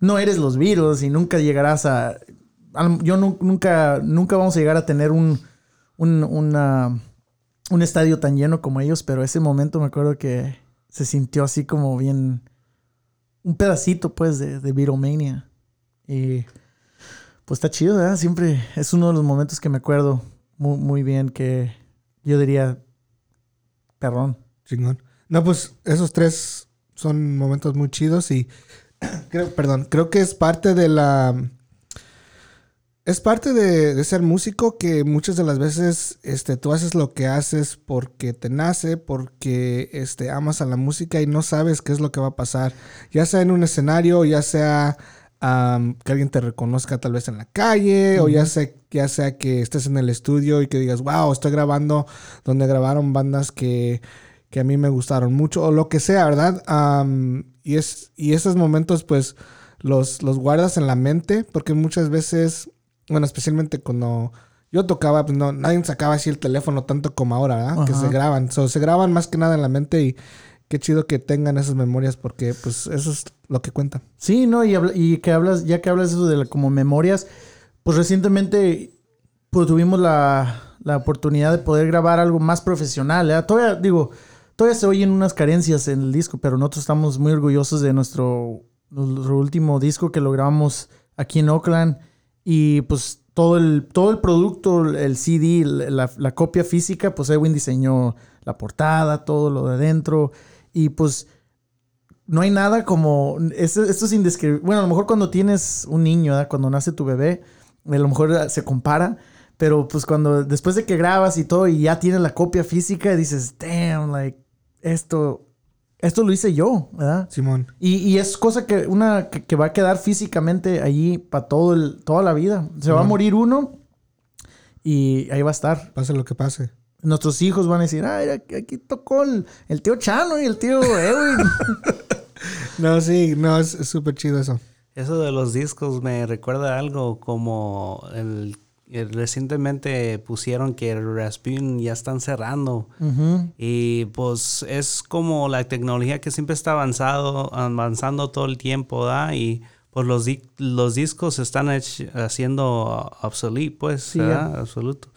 no eres los Beatles y nunca llegarás a... Yo nu- nunca, nunca vamos a llegar a tener un, un, un estadio tan lleno como ellos, pero ese momento me acuerdo que se sintió así como bien... Un pedacito pues de, de Beatlemania. Y pues está chido, ¿verdad? Siempre es uno de los momentos que me acuerdo muy, muy bien que yo diría, perrón. Chingón. No, pues esos tres son momentos muy chidos y perdón, creo que es parte de la es parte de, de ser músico que muchas de las veces este, tú haces lo que haces porque te nace, porque este, amas a la música y no sabes qué es lo que va a pasar. Ya sea en un escenario, ya sea am, que alguien te reconozca tal vez en la calle, o ya sea, ya sea que estés en el estudio y que digas, wow, estoy grabando donde grabaron bandas que, que a mí me gustaron mucho, o lo que sea, ¿verdad? Am, y, es, y esos momentos, pues, los, los guardas en la mente, porque muchas veces, bueno, especialmente cuando yo tocaba, pues no, nadie sacaba así el teléfono tanto como ahora, ¿verdad? Que se graban. So, se graban más que nada en la mente y qué chido que tengan esas memorias, porque pues eso es lo que cuenta. Sí, ¿no? Y, habla- y que hablas, ya que hablas eso de la- como memorias, pues recientemente pues tuvimos la, la oportunidad de poder grabar algo más profesional. ¿eh? Todavía, digo, todavía se oyen unas carencias en el disco, pero nosotros estamos muy orgullosos de nuestro, nuestro último disco que lo grabamos aquí en Oakland. Y pues todo el, todo el producto, el CD, la, copia física, pues Edwin diseñó la portada, todo lo de adentro. Y pues no hay nada como. Esto, es indescriptible. Bueno, a lo mejor cuando tienes un niño, cuando nace tu bebé, a lo mejor se compara. Pero pues cuando después de que grabas y todo y ya tienes la copia física, dices, damn, like, esto, esto lo hice yo, ¿verdad? Simón. Y, y es cosa que, una, que, que va a quedar físicamente allí para todo el, toda la vida. Se va a morir uno y ahí va a estar. Pase lo que pase. Nuestros hijos van a decir, ay, aquí aquí tocó el, el tío Chano y el tío Edwin. No, sí, no, es súper chido eso. Eso de los discos me recuerda algo como el- recientemente pusieron que Rasputin ya están cerrando. Ujú. Y pues es como la tecnología que siempre está avanzado, avanzando todo el tiempo, ¿da? Y pues los, di- los discos se están haciendo obsoletos, pues, Sí, ¿verdad? Absoluto.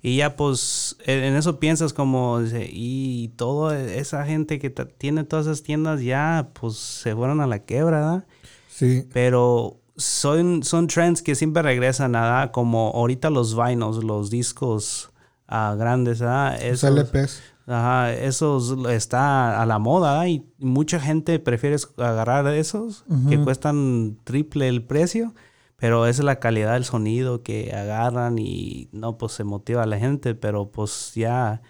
Y ya pues en eso piensas como, y toda esa gente que tiene todas esas tiendas ya pues se fueron a la quiebra, ¿verdad? Sí. Pero son, son trends que siempre regresan, ¿verdad? Como ahorita los vinos, los discos ah, grandes, ¿verdad? Los Esos- LPs. Ajá, esos está a la moda ¿verdad? y mucha gente prefiere agarrar esos que cuestan triple el precio, pero esa es la calidad del sonido que agarran y no, pues se motiva a la gente, pero pues ya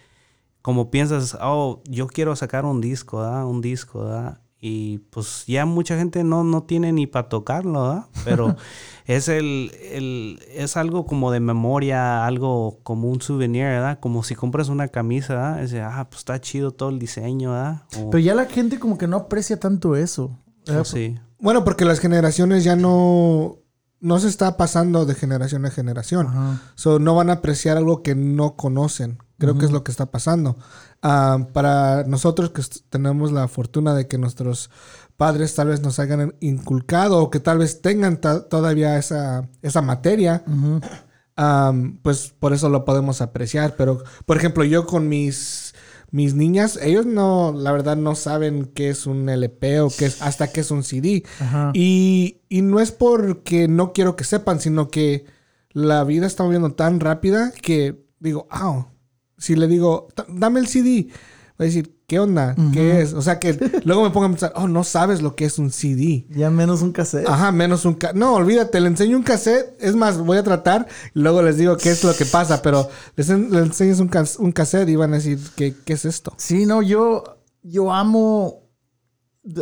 como piensas, oh, yo quiero sacar un disco, ¿verdad? Un disco, ¿verdad? Y pues ya mucha gente no, no tiene ni para tocarlo, ¿verdad? Pero es el, el, es algo como de memoria, algo como un souvenir, ¿verdad? Como si compras una camisa, ¿verdad? Es de, ah, pues está chido todo el diseño, ¿verdad? O- Pero ya la gente como que no aprecia tanto eso. o sí. Bueno, porque las generaciones ya no, no se está pasando de generación a generación. Ajá. So, no van a apreciar algo que no conocen. Creo que es lo que está pasando. Ah, para nosotros que tenemos la fortuna de que nuestros padres tal vez nos hayan inculcado o que tal vez tengan todavía esa, esa materia, pues por eso lo podemos apreciar. Pero, por ejemplo, yo con mis, mis niñas, ellos no, la verdad, no saben qué es un LP o qué es, hasta qué es un CD. Y, y no es porque no quiero que sepan, sino que la vida está moviendo tan rápida que digo, ah, si le digo, "Ta- dame el CD, voy a decir, ¿qué onda? ¿Qué es? O sea, que luego me pongo a pensar, oh, no sabes lo que es un CD. Ya menos un cassette. Ajá, menos un cassette. No, olvídate, le enseño un cassette. Es más, voy a tratar y luego les digo qué es lo que pasa, pero les, en- les enseñas un, cas- un cassette y van a decir, ¿qué, qué es esto? Sí, no, yo, yo amo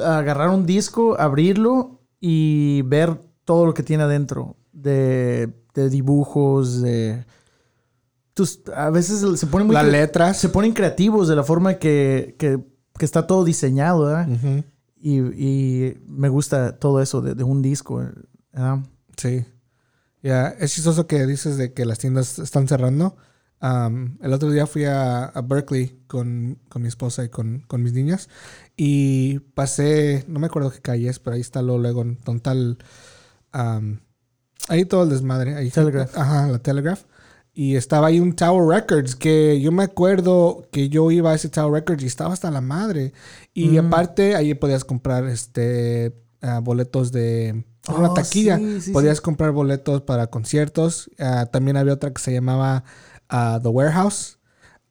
agarrar un disco, abrirlo y ver todo lo que tiene adentro. De, de dibujos, de... tus- a veces se ponen muy... Las letras. Se ponen creativos de la forma que, que, que está todo diseñado, ¿verdad? Y, y me gusta todo eso de, de un disco, ¿verdad? Sí. Ya, es chistoso que dices de que las tiendas están cerrando. El otro día fui a, a Berkeley con, con mi esposa y con, con mis niñas y pasé, no me acuerdo qué calle es, pero ahí está lo luego en am, ahí todo el desmadre. Ahí, Telegraph. Ajá, la Telegraph. Y estaba ahí un Tower Records que yo me acuerdo que yo iba a ese Tower Records y estaba hasta la madre. Y Mm. aparte ahí podías comprar este ah, boletos de una Oh, taquilla. sí, sí, podías comprar boletos para conciertos. Ah, también había otra que se llamaba ah, The Warehouse.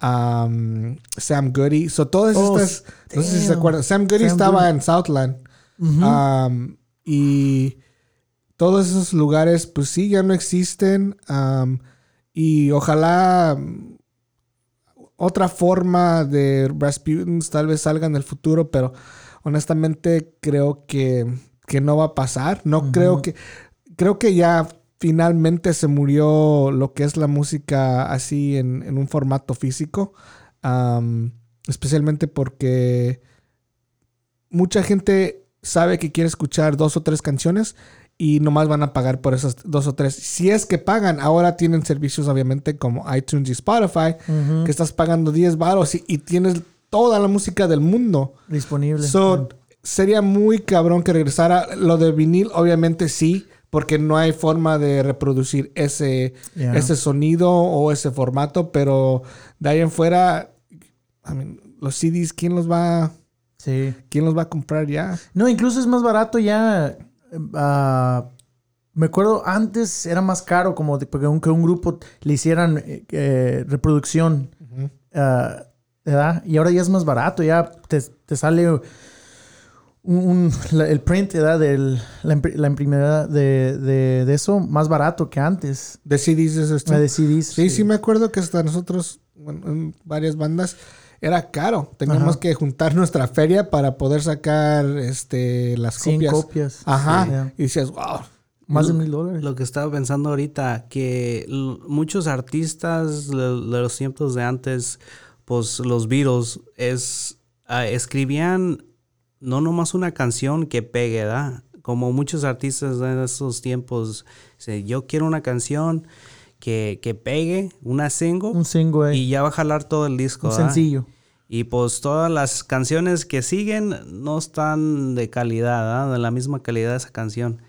um, Sam Goody. So todas Oh, estas, no sé si se damn. acuerdan. Sam Goody Sam estaba Goody. en Southland. Um, y todos esos lugares, pues sí, ya no existen. Um, y ojalá mm, otra forma de Rasputins tal vez salga en el futuro, pero honestamente creo que, que no va a pasar. No creo que. Creo que ya finalmente se murió lo que es la música así en, en un formato físico. Um, especialmente porque mucha gente sabe que quiere escuchar dos o tres canciones y nomás van a pagar por esas dos o tres. Si es que pagan, ahora tienen servicios obviamente como iTunes y Spotify, que estás pagando 10 baros y, y tienes toda la música del mundo. Disponible. So, sería muy cabrón que regresara. Lo de vinil, obviamente sí, porque no hay forma de reproducir ese, Yeah. ese sonido o ese formato, pero de ahí en fuera, I mean, los CDs, ¿quién los va, Sí. quién los va a comprar ya? No, incluso es más barato ya. Ah, me acuerdo antes era más caro como de- porque un, que un grupo le hicieran eh, reproducción. ah, ¿verdad? Y ahora ya es más barato, ya te, te sale un, un- la- el print ¿verdad? Del, la, la imprimida de, de, de eso más barato que antes. De CDs es esto. De CDs. Sí, sí, me acuerdo que hasta nosotros, bueno, en varias bandas, era caro. Teníamos Ajá. que juntar nuestra feria para poder sacar este, las 100 copias. copias. Ajá. Y decías, wow. Más de mil dólares. Lo que estaba pensando ahorita, que muchos artistas de, de los tiempos de antes, pues los Beatles, es, ah, escribían no nomás una canción que pegue, ¿verdad? Como muchos artistas en esos tiempos, dice, yo quiero una canción que, que pegue, una single, Un single, eh, y ya va a jalar todo el disco, un ¿verdad? sencillo. Y pues todas las canciones que siguen no están de calidad, ¿verdad? de la misma calidad de esa canción.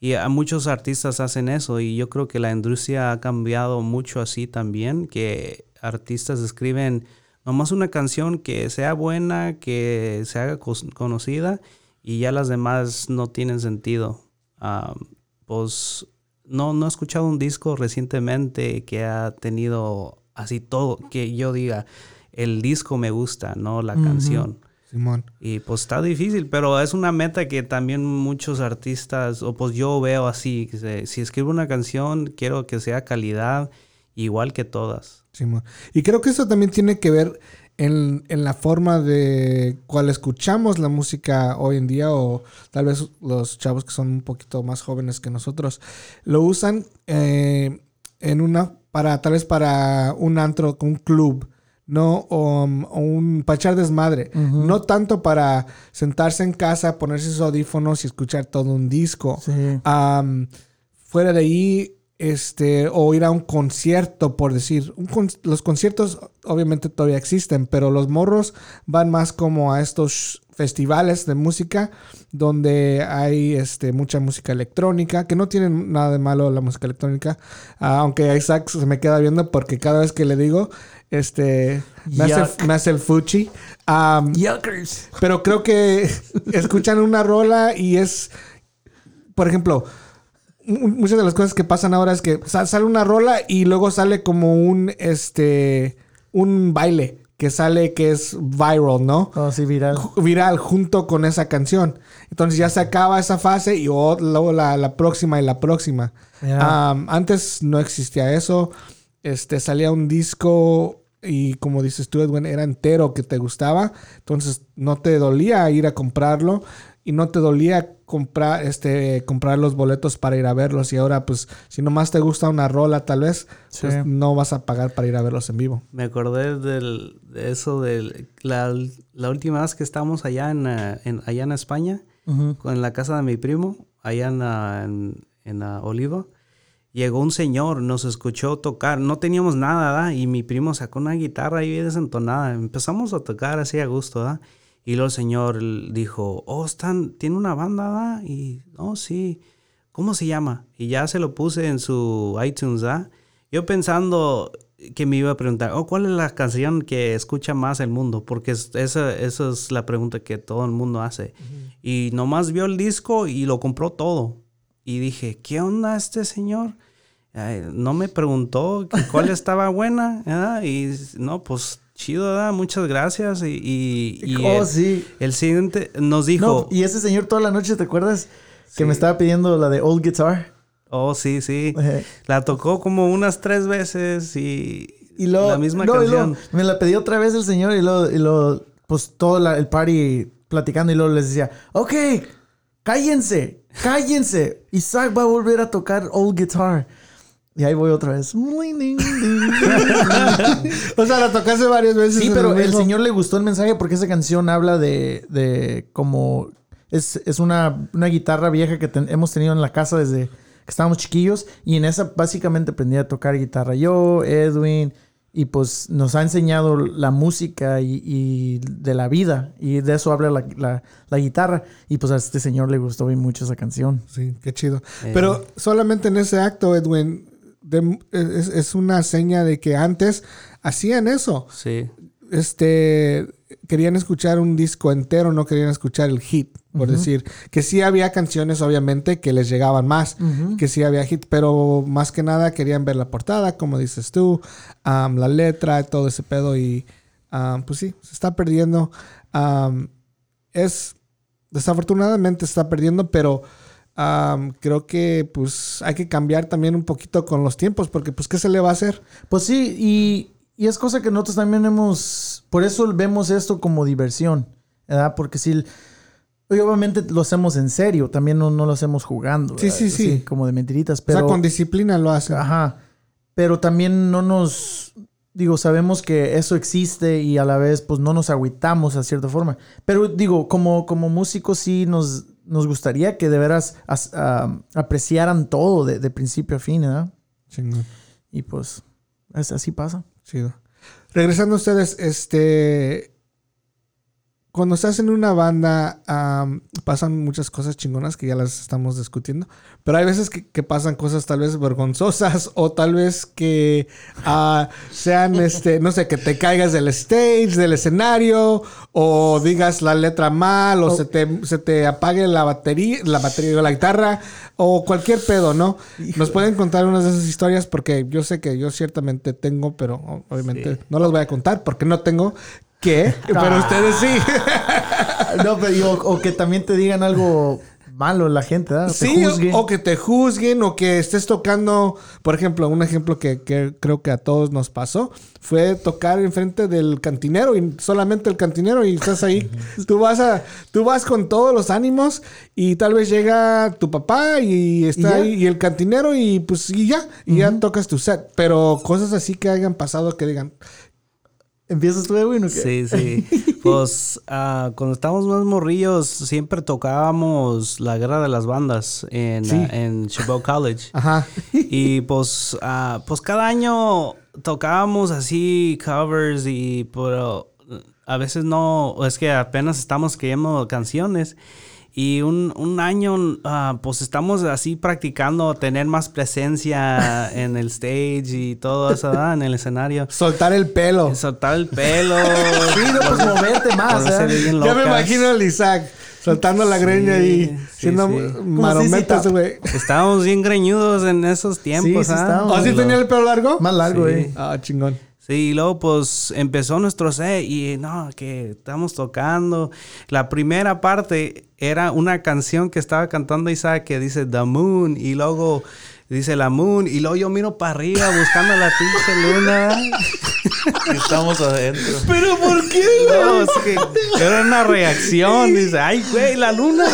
Y a muchos artistas hacen eso y yo creo que la industria ha cambiado mucho así también, que artistas escriben nomás una canción que sea buena, que se haga conocida y ya las demás no tienen sentido. Ah, pues no, no he escuchado un disco recientemente que ha tenido así todo, que yo diga, el disco me gusta, no la canción. Simón. Y pues está difícil, pero es una meta que también muchos artistas, o pues yo veo así, que se- si escribo una canción, quiero que sea calidad igual que todas. Simón. Y creo que eso también tiene que ver en, en la forma de cual escuchamos la música hoy en día o tal vez los chavos que son un poquito más jóvenes que nosotros lo usan eh, en una para tal vez para un antro, un club, no o, o un para echar desmadre, no tanto para sentarse en casa, ponerse sus audífonos y escuchar todo un disco. Sí. Fuera de ahí, este, o ir a un concierto, por decir. Un con- los conciertos obviamente todavía existen, pero los morros van más como a estos festivales de música donde hay este, mucha música electrónica, que no tienen nada de malo la música electrónica, ah, aunque Isaac se me queda viendo porque cada vez que le digo, este, me, hace, me hace el fuchi. Am, Yuckers. pero creo que escuchan una rola y es, por ejemplo, mu- muchas de las cosas que pasan ahora es que sa- sale una rola y luego sale como un, este, un baile. Que sale que es viral, ¿no? Oh, sí, viral. Viral junto con esa canción. Entonces ya se acaba esa fase y luego la, la próxima y la próxima. Antes no existía eso. Este salía un disco y como dices tú, Edwin, era entero que te gustaba. Entonces no te dolía ir a comprarlo y no te dolía comprar, este, comprar los boletos para ir a verlos. Y ahora, pues, si nomás te gusta una rola, tal vez, Sí. pues no vas a pagar para ir a verlos en vivo. Me acordé del, de eso de la, la última vez que estábamos allá en, en- allá en España, en la casa de mi primo, allá en, en, en, Oliva. Llegó un señor, nos escuchó tocar, no teníamos nada, ¿verdad? Y mi primo sacó una guitarra ahí desentonada. Empezamos a tocar así a gusto, ¿verdad? Y luego el señor dijo, oh, están, tiene una banda, ¿verdad? Y, oh, sí, ¿cómo se llama? Y ya se lo puse en su iTunes, ¿verdad? Yo pensando que me iba a preguntar, oh, ¿cuál es la canción que escucha más el mundo? Porque es- esa, esa es la pregunta que todo el mundo hace. Y nomás vio el disco y lo compró todo. Y dije, ¿qué onda este señor? Ay, no me preguntó cuál estaba buena. ¿verdad? Y no, pues chido, ¿verdad? muchas gracias. Y, y, y oh, el, sí. el siguiente nos dijo, No, y ese señor toda la noche, ¿te acuerdas? Que me estaba pidiendo la de Old Guitar. oh, sí, sí. Eh, La tocó como unas tres veces y, Y luego, la misma no, y luego canción. me la pidió otra vez el señor y luego, y luego, pues todo la- el party platicando y luego les decía, ok, cállense, cállense. Isaac va a volver a tocar old guitar. Y ahí voy otra vez. O sea, la tocaste varias veces. Sí, pero el señor le gustó el mensaje porque esa canción habla de, de como... Es, es una, una guitarra vieja que ten- hemos tenido en la casa desde que estábamos chiquillos. Y en esa básicamente aprendí a tocar guitarra yo, Edwin. Y pues nos ha enseñado la música y, y de la vida. Y de eso habla la, la- la guitarra. Y pues a este señor le gustó bien mucho esa canción. Sí, qué chido. Eh. Pero solamente en ese acto, Edwin, de- es, es una seña de que antes hacían eso. Sí. Este, querían escuchar un disco entero, no querían escuchar el hit, por decir. Que sí había canciones, obviamente, que les llegaban más, que sí había hit, pero más que nada querían ver la portada, como dices tú, la letra, todo ese pedo y am, pues sí, se está perdiendo. Es, desafortunadamente se está perdiendo, pero creo que pues hay que cambiar también un poquito con los tiempos, porque pues ¿qué se le va a hacer? Pues sí, y, y es cosa que nosotros también hemos, por eso vemos esto como diversión, ¿verdad? Porque si, y obviamente lo hacemos en serio, también no, no lo hacemos jugando. Sí, ¿verdad? sí, sí. Así, Como de mentiritas, o pero... sea, con disciplina lo hacen. Ajá. Pero también no nos, digo, sabemos que eso existe y a la vez pues no nos agüitamos a cierta forma. Pero digo, como, como músicos sí nos, nos gustaría que de veras as- apreciaran todo de, de principio a fin, ¿verdad? Chingón. Y pues es- así pasa. Chido. Regresando a ustedes, este. Cuando estás en una banda, am, pasan muchas cosas chingonas que ya las estamos discutiendo. Pero hay veces que, que pasan cosas tal vez vergonzosas o tal vez que ah, sean, este, no sé, que te caigas del stage, del escenario, o digas la letra mal, o se, te, se te apague la batería, la batería o la guitarra, o cualquier pedo, ¿no? Nos pueden contar unas de esas historias porque yo sé que yo ciertamente tengo, pero obviamente no las voy a contar porque no tengo que, pero ustedes sí. No, pero digo, o que también te digan algo malo la gente, ¿verdad? Sí, o, o que te juzguen o que estés tocando, por ejemplo, un ejemplo que, que creo que a todos nos pasó fue tocar enfrente del cantinero y solamente el cantinero y estás ahí, tú vas a, tú vas con todos los ánimos y tal vez llega tu papá y está ahí y el cantinero y pues y ya, y ya tocas tu set, pero cosas así que hayan pasado que digan, ¿Empiezas tú, Edwin? Sí, sí. Pues ah, cuando estábamos más morrillos, siempre tocábamos la guerra de las bandas en, Sí. ah, en Chabot College. ajá, Y pues, ah, pues cada año tocábamos así covers y pero a veces no, es que apenas estamos escribiendo canciones. Y un, un año, ah, pues estamos así practicando tener más presencia en el stage y todo eso, ¿verdad? en el escenario. soltar el pelo. Soltar el pelo. Sí, no, pues moverte más, bien Ya me imagino al Isaac soltando la Sí, greña y sí, siendo sí. marometas, güey. Estábamos bien greñudos en esos tiempos, sí ¿ah? estábamos. ¿O sí tenía el pelo largo? Más largo, Sí. eh. Ah, chingón. Sí, y luego pues empezó nuestro set y no, que estamos tocando. La primera parte era una canción que estaba cantando Isaac que dice The Moon y luego dice la Moon y luego yo miro para arriba buscando la pinche luna. Y estamos adentro. ¿Pero por qué, No, es que era una reacción. Dice, ay, güey, la luna.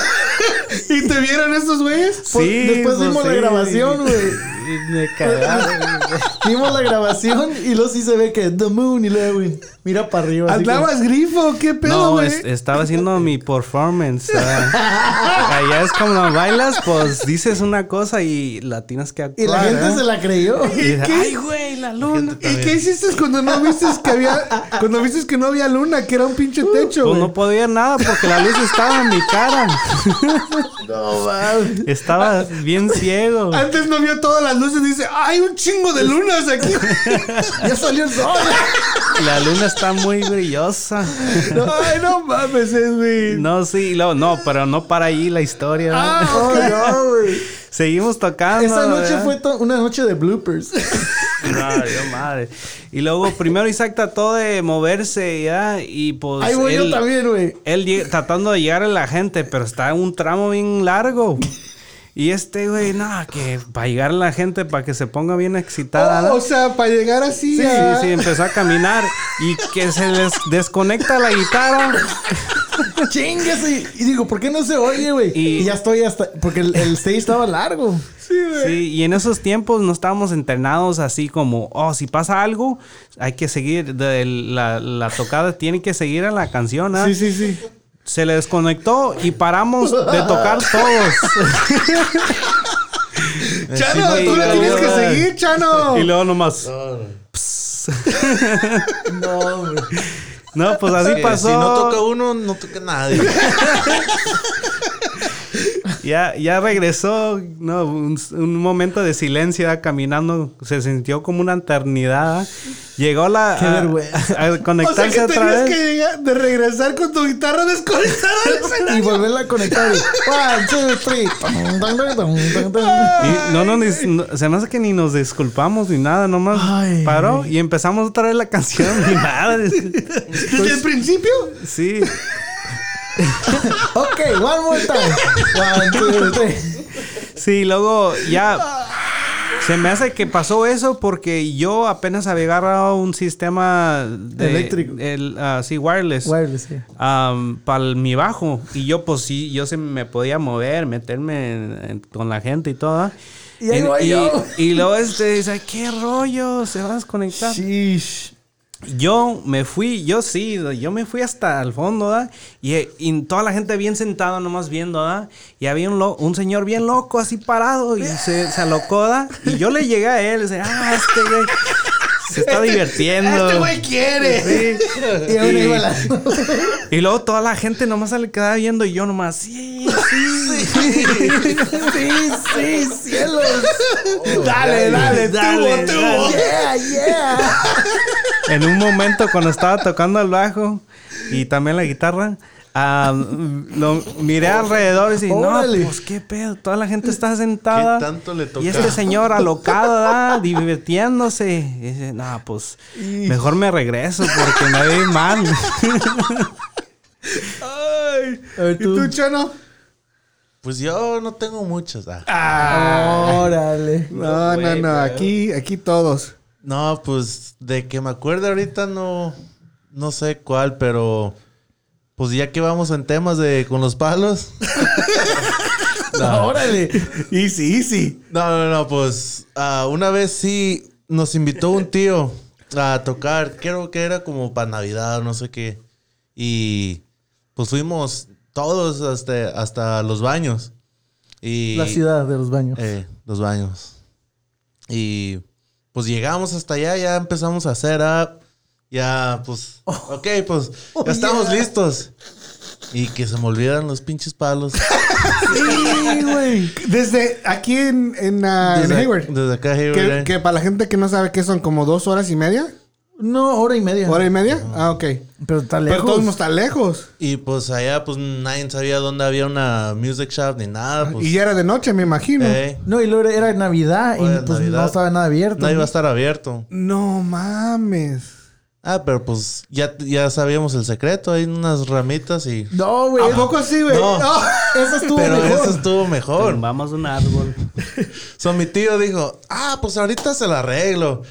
¿Y te vieron estos güeyes? Sí, después pues, vimos la grabación, güey. Y Me cagaron. Vimos la grabación y luego sí se ve que The Moon y luego, güey, mira para arriba. así ¿Andabas grifo? ¿Qué pedo, No, es- estaba haciendo mi performance. Allá es como bailas, pues dices una cosa y la tienes que actuar. Y la gente ¿eh? se la creyó. Y ¿Qué? ay, güey, la luna. ¿Y qué hiciste cuando no viste que había cuando viste que no había luna, que era un pinche techo, Pues güey? no podía nada porque la luz estaba en mi cara. No, mames. Estaba bien ciego. Antes no vio todas las luces y dice, "Hay un chingo de lunas aquí." Ya salió el sol. La luna está muy brillosa. Ay, no mames, es güey. No, sí, no, no, pero no para ahí la historia. ¿no? Ah, Oh, no, güey. Seguimos tocando. Esa noche ¿verdad? fue una noche de bloopers. Ay, Dios madre. Y luego primero Isaac trató de moverse ya y pues Ahí voy yo él, también, güey. él tratando de llegar a la gente, pero está en un tramo bien largo. Y este güey, no, que para llegar la gente para que se ponga bien excitada. Oh, o sea, para llegar así Sí, a- sí, empezó a caminar y que se les desconecta la guitarra. Chinguese. Y digo, ¿por qué no se oye, güey? Y- Y... ya estoy hasta. Porque el, el stage estaba largo. Sí, y en esos tiempos no estábamos entrenados así como, oh, si pasa algo, hay que seguir, de la, la tocada tiene que seguir a la canción. ¿ah? Sí, sí, sí. Se le desconectó y paramos de tocar todos. Chano, Sí, tú la no, tienes que no. seguir, Chano. y luego nomás. No, güey. No, pues así Que pasó. Si no toca uno, no toca nadie. Ya, ya regresó, no, un, un momento de silencio caminando, se sintió como una eternidad. Llegó la Qué a- vergüenza. a, O sea conectarse que otra vez. que llegar, de regresar con tu guitarra desconectada Y volverla a conectar. y, One, two, three. No, no, ni- no, se me hace que ni nos disculpamos ni nada, nomás Ay. paró y empezamos otra vez la canción. Ni nada. Desde el principio. Sí. Ok, one more time. One, two, three. Sí, luego ya se me hace que pasó eso porque yo apenas había agarrado un sistema de, Eléctrico. el, ah, sí, wireless. Wireless, sí. para mi bajo y yo pues sí yo se me podía mover meterme en- en- con la gente y todo Y ahí En- voy y, yo. y luego este dice qué rollo se va a desconectar Sheesh. Yo me fui yo sí yo me fui hasta el fondo ¿verdad? Y, y toda la gente bien sentada nomás viendo ¿verdad? y había un, lo- un señor bien loco así parado y se, se alocó ¿verdad? y yo le llegué a él y dice ah este güey se está divirtiendo Este güey quiere. Sí. Y la... Y luego toda la gente nomás se le quedaba viendo y yo nomás, sí, sí, sí. Sí, cielos. Dale, dale, Dale, tuvo, tuvo. dale. Yeah, yeah. En un momento cuando estaba tocando el bajo y también la guitarra, ah, lo miré alrededor y dije, no, pues qué pedo, toda la gente está sentada. ¿Qué tanto le toca? Y este señor alocado, ¿verdad? divirtiéndose. Y dice, no, pues mejor me regreso porque me ve mal. Ay. A ver, ¿Y tú. tú, Chano? Pues yo no tengo muchos. ah. Órale. No, no, no. Aquí, aquí todos. No, pues de que me acuerdo ahorita no, no sé cuál, pero pues ya que vamos en temas de con los palos. Órale. Easy, easy. No, no, no, pues ah, una vez sí nos invitó un tío a tocar, creo que era como para Navidad o no sé qué. Y pues fuimos todos hasta, hasta los baños. Y, La ciudad de los baños. Eh, los baños. Y pues llegamos hasta allá, ya empezamos a hacer up. Ya, pues, ok, pues ya estamos yeah. listos. Y que se me olvidan los pinches palos. Sí, güey. Desde aquí en, en, en Desde, Hayward. desde acá, Hayward. Que, eh. que para la gente que no sabe qué son como dos horas y media. No, hora y media. ¿Hora y media? Ah, ok. Pero está Pero lejos. todos no está lejos. Y pues allá, pues nadie sabía dónde había una music shop ni nada. Pues, y ya era de noche, me imagino. eh, No, y luego era Navidad y pues Navidad. no estaba nada abierto. no iba a estar abierto. No mames. Ah, pero pues ya, ya sabíamos el secreto. Hay unas ramitas y... No, güey. ¿A poco sí, güey? No. No. Eso estuvo Pero mejor. eso estuvo mejor. Tumbamos un árbol. So, mi tío dijo, ah, pues ahorita se la arreglo.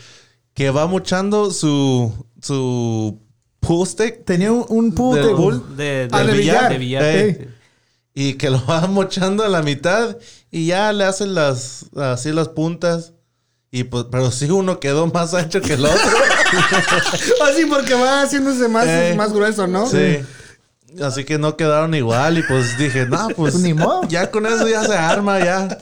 Que va muchando su, su pool stick Tenía un, un pool table. pool De, Ah, de billar. De billar. Eh. y que lo va mochando a la mitad y ya le hacen las, así las puntas. Y pues, pero sí uno quedó más ancho que el otro. Así porque va haciéndose más, Eh. más grueso, ¿no? sí. Así que no quedaron igual y pues dije, no, pues Pues ni modo. ya con eso ya se arma, ya.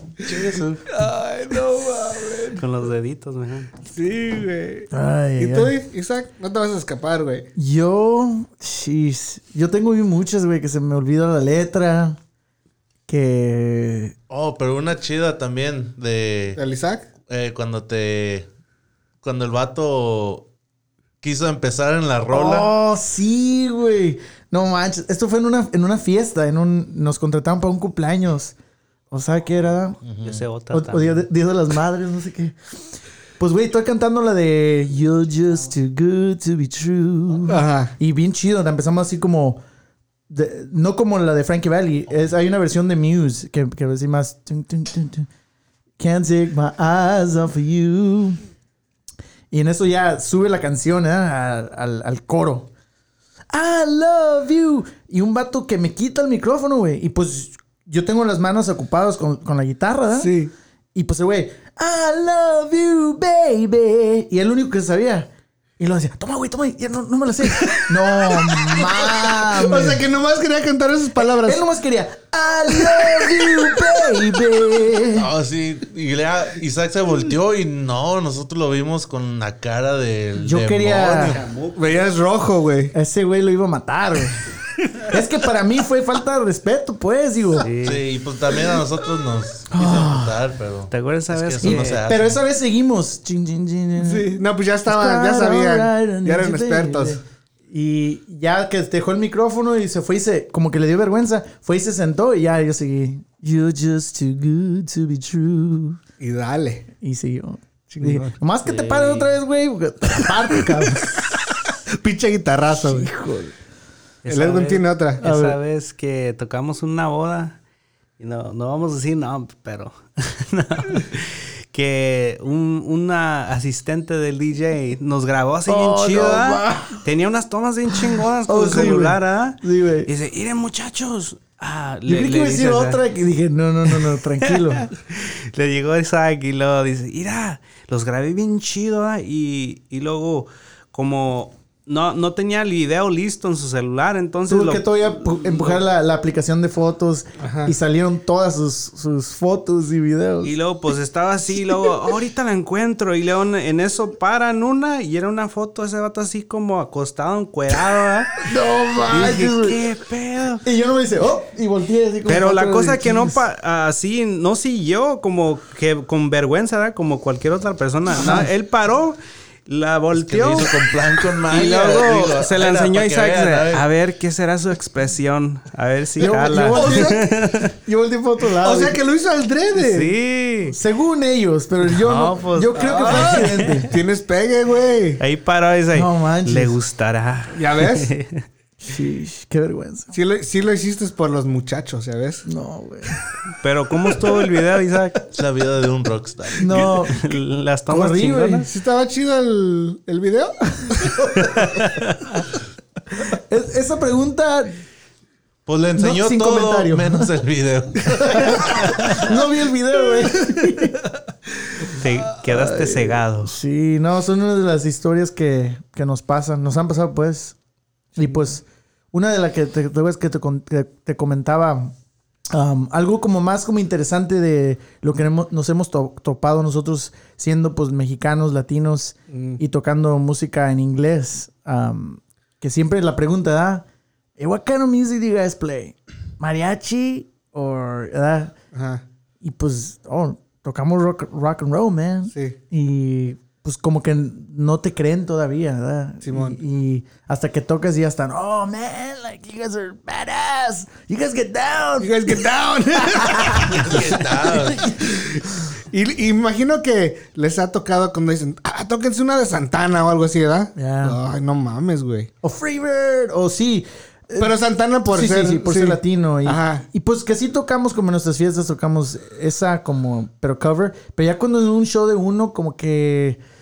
Ay, no mames. Con los deditos, mejor. Sí, güey. Ay, ¿Y tú. Isaac? No te vas a escapar, güey. Yo, jeez, yo tengo muchas, güey, que se me olvida la letra. Que. Oh, pero una chida también de ¿El Isaac? eh, cuando te. Cuando el vato quiso empezar en la rola. Oh, sí, güey. No manches. Esto fue en una, en una fiesta. En un, nos contrataron para un cumpleaños. O sea, ¿qué era? Yo sé otra O, o día, de, Día de las Madres, no sé qué. Pues, güey, estoy cantando la de You're just too good to be true. Ajá. Y bien chido. La empezamos así como. de- no como la de Frankie Valley. Es, hay una versión de Muse que, que así más. tun, tun, tun, tun. Can't take my eyes off of you. Y en eso ya sube la canción ¿eh? al, al- al coro. I love you. Y un vato que me quita el micrófono, güey. Y pues yo tengo las manos ocupadas con, con la guitarra, ¿verdad? Sí. Y pues el güey, I love you, baby. Y el único que sabía. Y lo decía, toma, güey, toma, ya no, no me la sé. no mames. O sea que nomás quería cantar esas palabras. Él nomás quería, I love you, baby. No, sí. Y lea- Isaac se volteó y no, nosotros lo vimos con la cara del. Yo quería- demonio. Veías rojo, güey. Ese güey lo iba a matar, güey. Es que para mí fue falta de respeto, pues, digo. Sí, y pues también a nosotros nos quiso Ah. matar, pero. ¿Te acuerdas esa Es que vez eso que, no se hace. Pero esa vez seguimos. Chin, chin, chin, chin. Sí. No, pues ya estaba, ya sabían. Ya eran expertos. Y ya que dejó el micrófono y se fue y se, como que le dio vergüenza, fue y se sentó y ya yo seguí. You're just too good to be true. Y dale. Y siguió. Dije, nomás que te pares otra vez, güey. porque te parto, cabrón. Pinche guitarrazo, güey. El vez- tiene otra. A Esa ver. vez que tocamos una boda, y no, no vamos a decir no, pero no, que un, una asistente del DJ nos grabó así Oh, bien no, chido, ¿ah? Tenía unas tomas bien chingonas con Oh, sí, celular. ¿ah? Sí, güey. Y dice, miren muchachos. Ah, Yo creí que iba a decir otra que dije, no, no, no, no, tranquilo. Le llegó Isaac y luego dice, mira, los grabé bien chido, ¿ah?". y, y luego como no, no tenía el video listo en su celular, entonces Tuve lo- que todavía pu- empujar la, la aplicación de fotos Ajá. y salieron todas sus, sus fotos y videos. Y luego pues estaba así, y luego ahorita la encuentro y luego en- eso paran una y era una foto de ese vato así como acostado, encuerado, ¿verdad? no manches. ¿qué pedo? Y yo no me dice, oh, y volteé así como. Pero la cosa de que no pa- así no siguió como que con vergüenza, ¿verdad? Como cualquier otra persona. No, él paró, la volteó. lo hizo con plan con magia. Y luego digo, se la enseñó Isaac. vean, a ver. a ver qué será su expresión. A ver si Yo, jala. yo volteé, yo volteé para otro lado. O sea que lo hizo al drede. Sí. Según ellos, pero yo no. No, pues- yo creo que fue accidente. Tienes pegue, güey. Ahí paró y dice, No manches. le gustará. ¿Ya ves? Shish, qué vergüenza. Sí lo, sí lo hiciste por los muchachos, ¿ya ves? No, güey. Pero ¿cómo estuvo el video, Isaac? Es la vida de un rockstar. No. Las tomas Corrí, güey. ¿Sí estaba chido el, el video? Es- esa pregunta Pues le enseñó No, sin todo comentario. menos el video. no vi el video, güey. Te quedaste cegado. Sí, no, son una de las historias que, que nos pasan, nos han pasado, pues. Y pues, una de las que te, te, que te, con- que te comentaba, um, algo como más como interesante de lo que nos hemos to- topado nosotros siendo pues mexicanos, latinos y tocando música en inglés. um, que siempre la pregunta da, what kind of music do you guys play? ¿Mariachi? Ajá. Y pues, oh, tocamos rock, rock and roll, man. Sí. Y pues como que no te creen todavía, ¿verdad? Simón. Y, y hasta que tocas y ya están, oh man, like you guys are badass. You guys get down. You guys get down. y, y imagino que les ha tocado cuando dicen, ah, tóquense una de Santana o algo así, ¿verdad? Ay, no mames, güey. O Freebird. O sí. Pero Santana por sí, ser... sí, sí, por ser latino. Y, Ajá. y pues que sí tocamos como en nuestras fiestas, tocamos esa como, pero cover. Pero ya cuando es un show de uno, como que,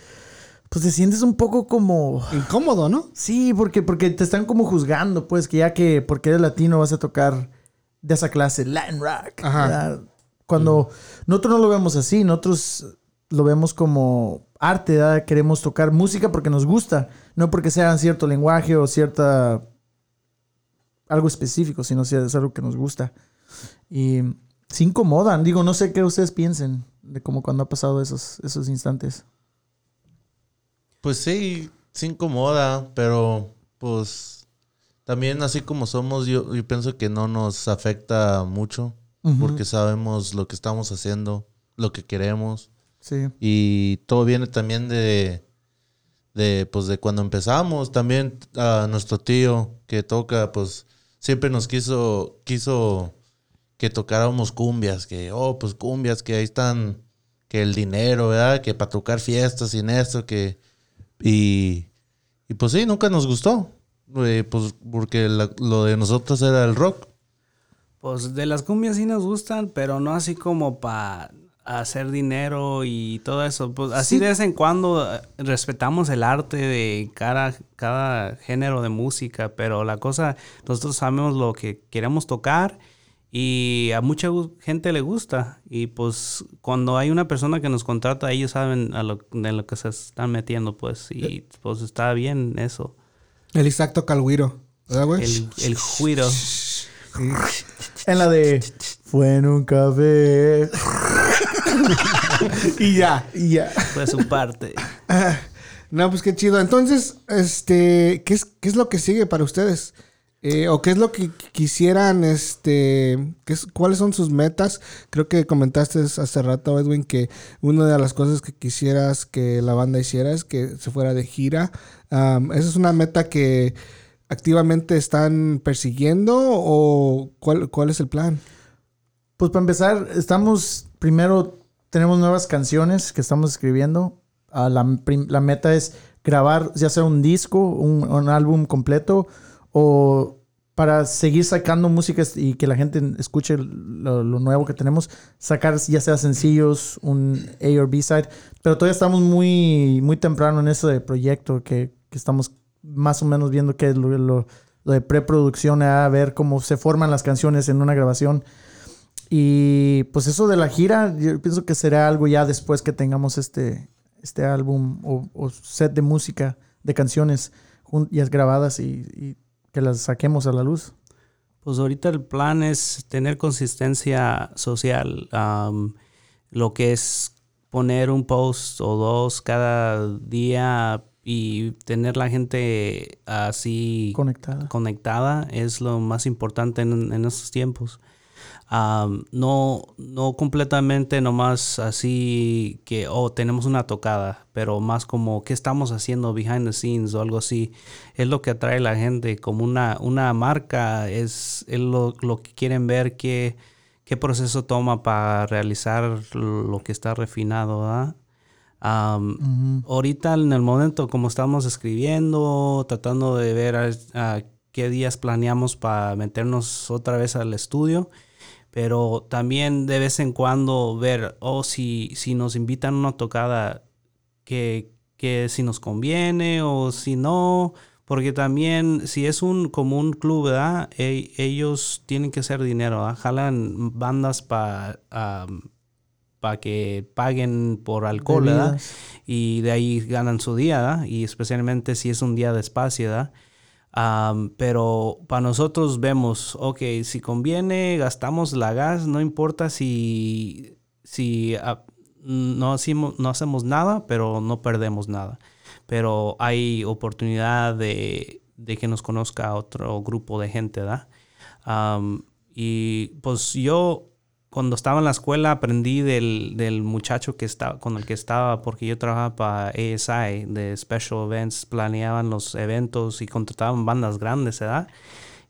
pues te sientes un poco como... Incómodo, ¿no? Sí, porque, porque te están como juzgando, pues, que ya que porque eres latino vas a tocar de esa clase, Latin rock. Ajá. ¿verdad? Cuando nosotros no lo vemos así, nosotros lo vemos como arte, ¿verdad? queremos tocar música porque nos gusta, no porque sea cierto lenguaje o cierta algo específico, sino si es algo que nos gusta. Y se incomodan, digo, no sé qué ustedes piensen de cómo cuando ha pasado esos, esos instantes. Pues sí, se incomoda, pero pues también así como somos, yo, yo pienso que no nos afecta mucho porque sabemos lo que estamos haciendo, lo que queremos Sí. y todo viene también de, de pues de cuando empezamos. También a nuestro tío que toca, pues siempre nos quiso, quiso que tocáramos cumbias, que, oh, pues cumbias, que ahí están, que el dinero, ¿verdad? Que para tocar fiestas y en esto, que... Y, y pues sí, nunca nos gustó. eh, pues porque la- lo de nosotros era el rock. Pues de las cumbias sí nos gustan, pero no así como para hacer dinero y todo eso. Pues así de vez en cuando eh, respetamos el arte de cada, cada género de música, pero la cosa, nosotros sabemos lo que queremos tocar y a mucha gente le gusta. Y pues cuando hay una persona que nos contrata, ellos saben a lo, de lo que se están metiendo, pues, y pues está bien eso. El Isaac toca el güiro. ¿Verdad, güey? El, el juiro. En la de Fue en un café. y ya. Y ya. fue su parte. No, pues qué chido. Entonces, este, ¿qué es, qué es lo que sigue para ustedes? Eh, ¿O qué es lo que quisieran, este, qué es- cuáles son sus metas? Creo que comentaste hace rato, Edwin, que una de las cosas que quisieras que la banda hiciera es que se fuera de gira. ¿Esa es una meta que activamente están persiguiendo o cuál, cuál es el plan? Pues para empezar, estamos, primero tenemos nuevas canciones que estamos escribiendo. Ah, la, meta es grabar ya sea un disco, un álbum completo o para seguir sacando música y que la gente escuche lo, lo nuevo que tenemos, sacar ya sea sencillos, un A o B side, pero todavía estamos muy, muy temprano en ese proyecto que, que estamos más o menos viendo qué es lo, lo- lo de preproducción, a ver cómo se forman las canciones en una grabación. Y pues eso de la gira, yo pienso que será algo ya después que tengamos este, este álbum o, o set de música, de canciones ya grabadas y, y que las saquemos a la luz. Pues ahorita el plan es tener consistencia social. lo que es poner un post o dos cada día y tener la gente así Conectada. conectada es lo más importante en, en estos tiempos. Am, no, no completamente nomás así que, oh, tenemos una tocada, pero más como qué estamos haciendo behind the scenes o algo así. Es lo que atrae a la gente, como una, una marca, es, es lo, lo que quieren ver, qué, qué proceso toma para realizar lo que está refinado, ¿verdad? Am, Ahorita en el momento como estamos escribiendo, tratando de ver a, a qué días planeamos para meternos otra vez al estudio, pero también de vez en cuando ver, o si, si nos invitan a una tocada, que, que si nos conviene o si no, porque también si es un como un club, ¿verdad? E- ellos tienen que hacer dinero, ¿verdad? Jalan bandas para para que paguen por alcohol, y de ahí ganan su día, ¿verdad? Y especialmente si es un día de espacio, ¿verdad? Pero para nosotros vemos, ok, si conviene, gastamos la gas, no importa si, si ah, no, hacemos, no hacemos nada, pero no perdemos nada. Pero hay oportunidad de, de que nos conozca otro grupo de gente. Am, y pues yo cuando estaba en la escuela aprendí del, del muchacho que estaba, con el que estaba, porque yo trabajaba para ASI, de Special Events, planeaban los eventos y contrataban bandas grandes, ¿verdad?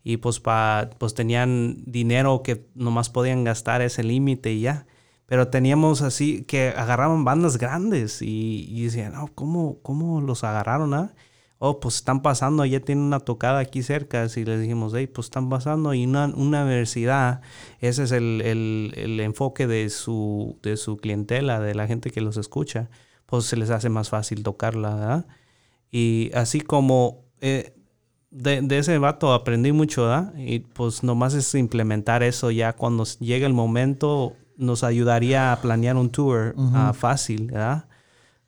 Y pues, pa, pues tenían dinero que nomás podían gastar ese límite y ya. Pero teníamos así que agarraban bandas grandes y, y decían, no, ¿cómo, ¿cómo los agarraron? Ah? Oh, pues están pasando, ya tienen una tocada aquí cerca. Y les dijimos, hey, pues están pasando. Y una, una universidad, ese es el, el, el, enfoque de su, de su clientela, de la gente que los escucha, pues se les hace más fácil tocarla, ¿verdad? Y así como eh, de, de, ese vato aprendí mucho, ¿verdad? Y pues nomás es implementar eso ya cuando llegue el momento nos ayudaría a planear un tour uh -huh. uh, fácil, ¿verdad?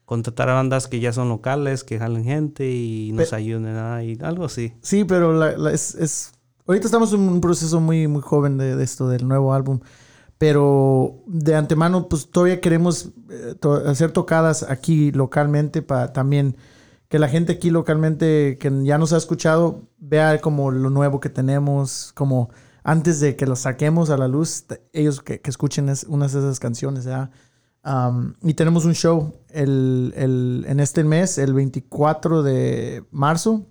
Contratar a bandas que ya son locales, que jalen gente y nos Pe ayuden, ¿verdad? Y algo así. Sí, pero la, la, es, es, Ahorita estamos en un proceso muy, muy joven de, de, esto, del nuevo álbum. Pero de antemano, pues todavía queremos eh, to hacer tocadas aquí localmente para también que la gente aquí localmente que ya nos ha escuchado vea como lo nuevo que tenemos, como antes de que lo saquemos a la luz, ellos que, que escuchen es, unas de esas canciones, ¿ya? Um, y tenemos un show el, el, en este mes, el 24 de marzo,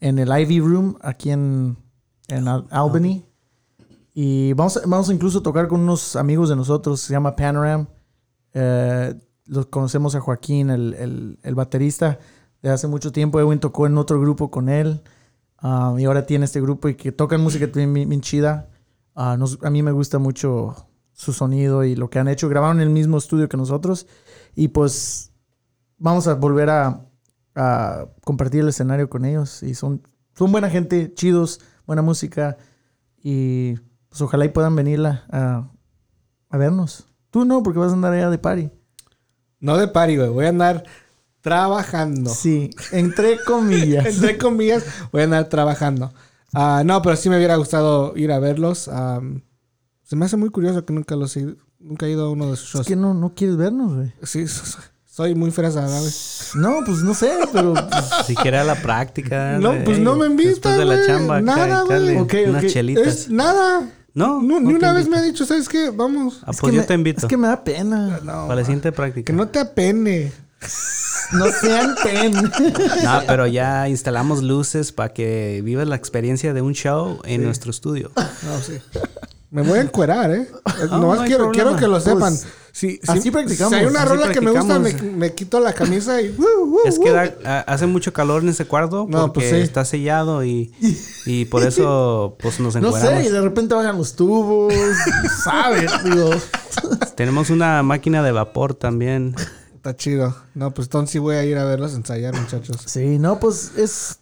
en el Ivy Room, aquí en, en Al Albany. Y vamos, vamos a incluso tocar con unos amigos de nosotros, se llama Panoram. Eh, los conocemos a Joaquín, el, el, el, baterista de hace mucho tiempo. Edwin tocó en otro grupo con él. Uh, y ahora tiene este grupo y que tocan música bien, bien chida. Uh, nos, a mí me gusta mucho su sonido y lo que han hecho. Grabaron en el mismo estudio que nosotros. Y pues vamos a volver a, a compartir el escenario con ellos. Y son, son buena gente, chidos, buena música. Y pues ojalá y puedan venir a, a, a vernos. Tú no, porque vas a andar allá de party. No de party, güey. Voy a andar trabajando. Sí, entre comillas. entre comillas, voy a andar trabajando. Uh, no, pero sí me hubiera gustado ir a verlos. Um, se me hace muy curioso que nunca los he, nunca he ido a uno de sus shows. Es que no, no quieres vernos, güey. Sí, soy muy fresa, ¿sabes? No, pues no sé, pero... Pues... Siquiera la práctica. No, pues no me invitan, de la chamba. Nada, güey. Okay, unas okay. chelitas. Es nada. No, no, no ni una vez invito. me ha dicho, ¿sabes qué? Vamos. Ah, pues yo me, te invito. Es que me da pena. No, Para la siguiente práctica. que no te apene. No sean pen. No, pero ya instalamos luces para que vivas la experiencia de un show en Sí. nuestro estudio. No, sí. Me voy a encuerar, ¿eh? No, no quiero, que lo sepan. Pues, si, así si- practicamos, Si hay una así rola que me gusta, me, me quito la camisa y... uh, uh, Es que da- a- hace mucho calor en ese cuarto No, porque pues sí. está sellado y, y por eso pues nos No encuadramos. sé, y de repente bajan los tubos. ¿Sabes? Digo. Tenemos una máquina de vapor también. Está chido. No, pues entonces sí voy a ir a verlos ensayar, muchachos. Sí, no, pues es,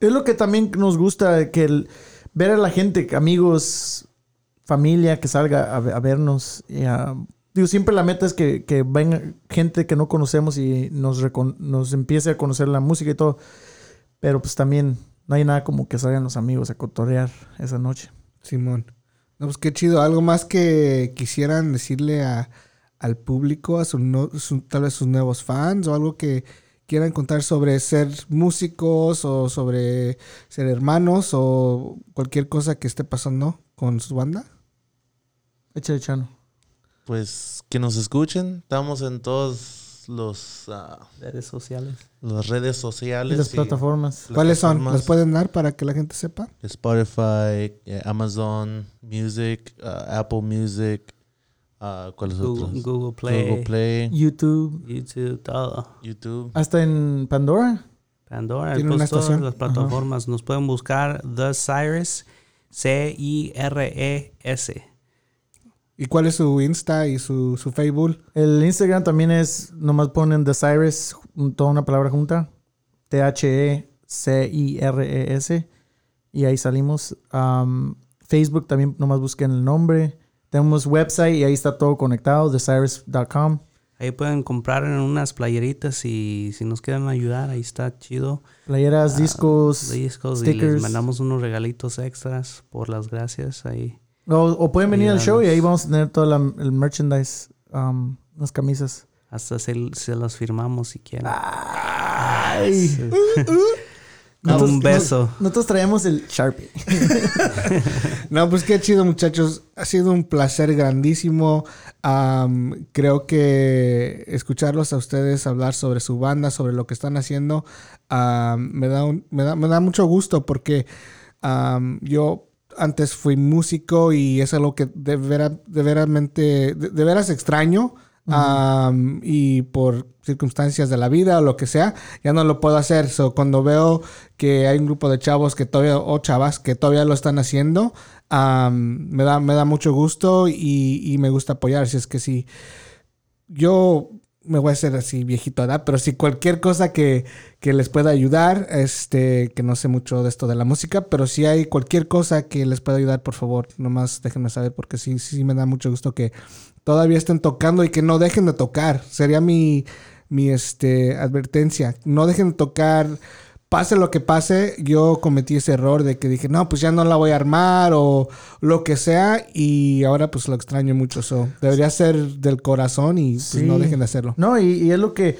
es lo que también nos gusta, que el, ver a la gente, amigos, familia que salga a, a vernos. y a- digo, siempre la meta es que, venga gente que no conocemos y nos, nos empiece a conocer la música y todo. Pero pues también no hay nada como que salgan los amigos a cotorrear esa noche. Simón. No, pues qué chido. Algo más que quisieran decirle al público, a su, no- su- tal vez sus nuevos fans o algo que quieran contar sobre ser músicos o sobre ser hermanos o cualquier cosa que esté pasando con su banda. Échale, Chano. Pues que nos escuchen. Estamos en todos los ah, Redes sociales. las redes Y sociales. las y plataformas. ¿Cuáles son? ¿Las pueden dar para que la gente sepa? Spotify, eh, Amazon Music, ah, Apple Music, ah, ¿cuáles Google, otros? Google Play, Google Play, YouTube. YouTube, todo. YouTube. Hasta en Pandora. Pandora, Tiene pues, una todas estación. las plataformas. Nos pueden buscar The Cyrus, C-I-R-E-S. ¿Y cuál es su Insta y su, su Facebook? El Instagram también es, nomás ponen The Cyrus, un- toda una palabra junta. T-H-E-C-I-R-E-S. Y ahí salimos. Um, Facebook también nomás busquen el nombre. Tenemos website y ahí está todo conectado, thecyrus.com. Ahí pueden comprar en unas playeritas y si nos quieren ayudar, ahí está chido. Playeras, Ah, discos. discos y les stickers. mandamos unos regalitos extras por las gracias ahí. O, o pueden venir al show y ahí vamos a tener todo la- el merchandise, um, las camisas. Hasta se, se las firmamos si quieren. Ay. Sí. Nosotros- Un beso. Nosotros traemos el Sharpie. No, pues qué chido, muchachos. ha sido un placer grandísimo. Creo que escucharlos a ustedes hablar sobre su banda, sobre lo que están haciendo, me, da un- me, da, me da mucho gusto porque yo antes fui músico y es algo que de, vera- de, veramente- de- de veras extraño. y por circunstancias de la vida o lo que sea, ya no lo puedo hacer. So, cuando veo que hay un grupo de chavos que todavía, o chavas que todavía lo están haciendo, me, da, me da mucho gusto y, y me gusta apoyar. Si es que sí, yo me voy a hacer así viejito, ¿verdad? Pero si cualquier cosa que, que les pueda ayudar, este, que no sé mucho de esto de la música, pero si hay cualquier cosa que les pueda ayudar, por favor, nomás déjenme saber porque sí, sí me da mucho gusto que todavía estén tocando y que no dejen de tocar. Sería mi, mi este, advertencia. No dejen de tocar. Pase lo que pase, yo cometí ese error de que dije, no, pues ya no la voy a armar o lo que sea y ahora pues lo extraño mucho. So, debería ser del corazón y pues, Sí. no dejen de hacerlo. No, y, y es lo que.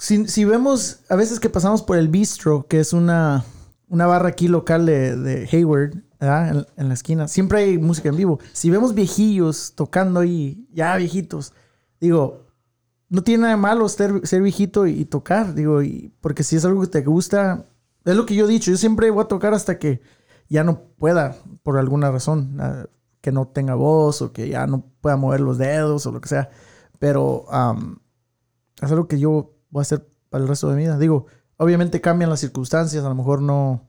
Si, si vemos, a veces que pasamos por el Bistro, que es una, una barra aquí local de, de Hayward, ¿verdad? En, en la esquina, siempre hay música en vivo. Si vemos viejillos tocando ahí, ya viejitos, digo, no tiene nada de malo ser, ser viejito y, tocar, digo, y, porque si es algo que te gusta, es lo que yo he dicho, yo siempre voy a tocar hasta que ya no pueda, por alguna razón, ah, que no tenga voz o que ya no pueda mover los dedos o lo que sea. Pero am, es algo que yo voy a hacer para el resto de mi vida. Digo, obviamente cambian las circunstancias, a lo mejor no,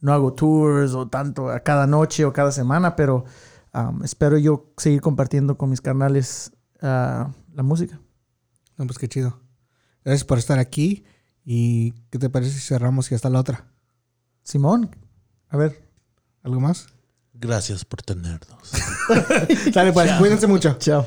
no hago tours o tanto a cada noche o cada semana, pero am, espero yo seguir compartiendo con mis carnales ah, la música. No, pues qué chido. Gracias por estar aquí y ¿qué te parece si cerramos y hasta la otra? Simón, a ver. ¿Algo más? Gracias por tenernos. Dale, pues, cuídense mucho. Chao.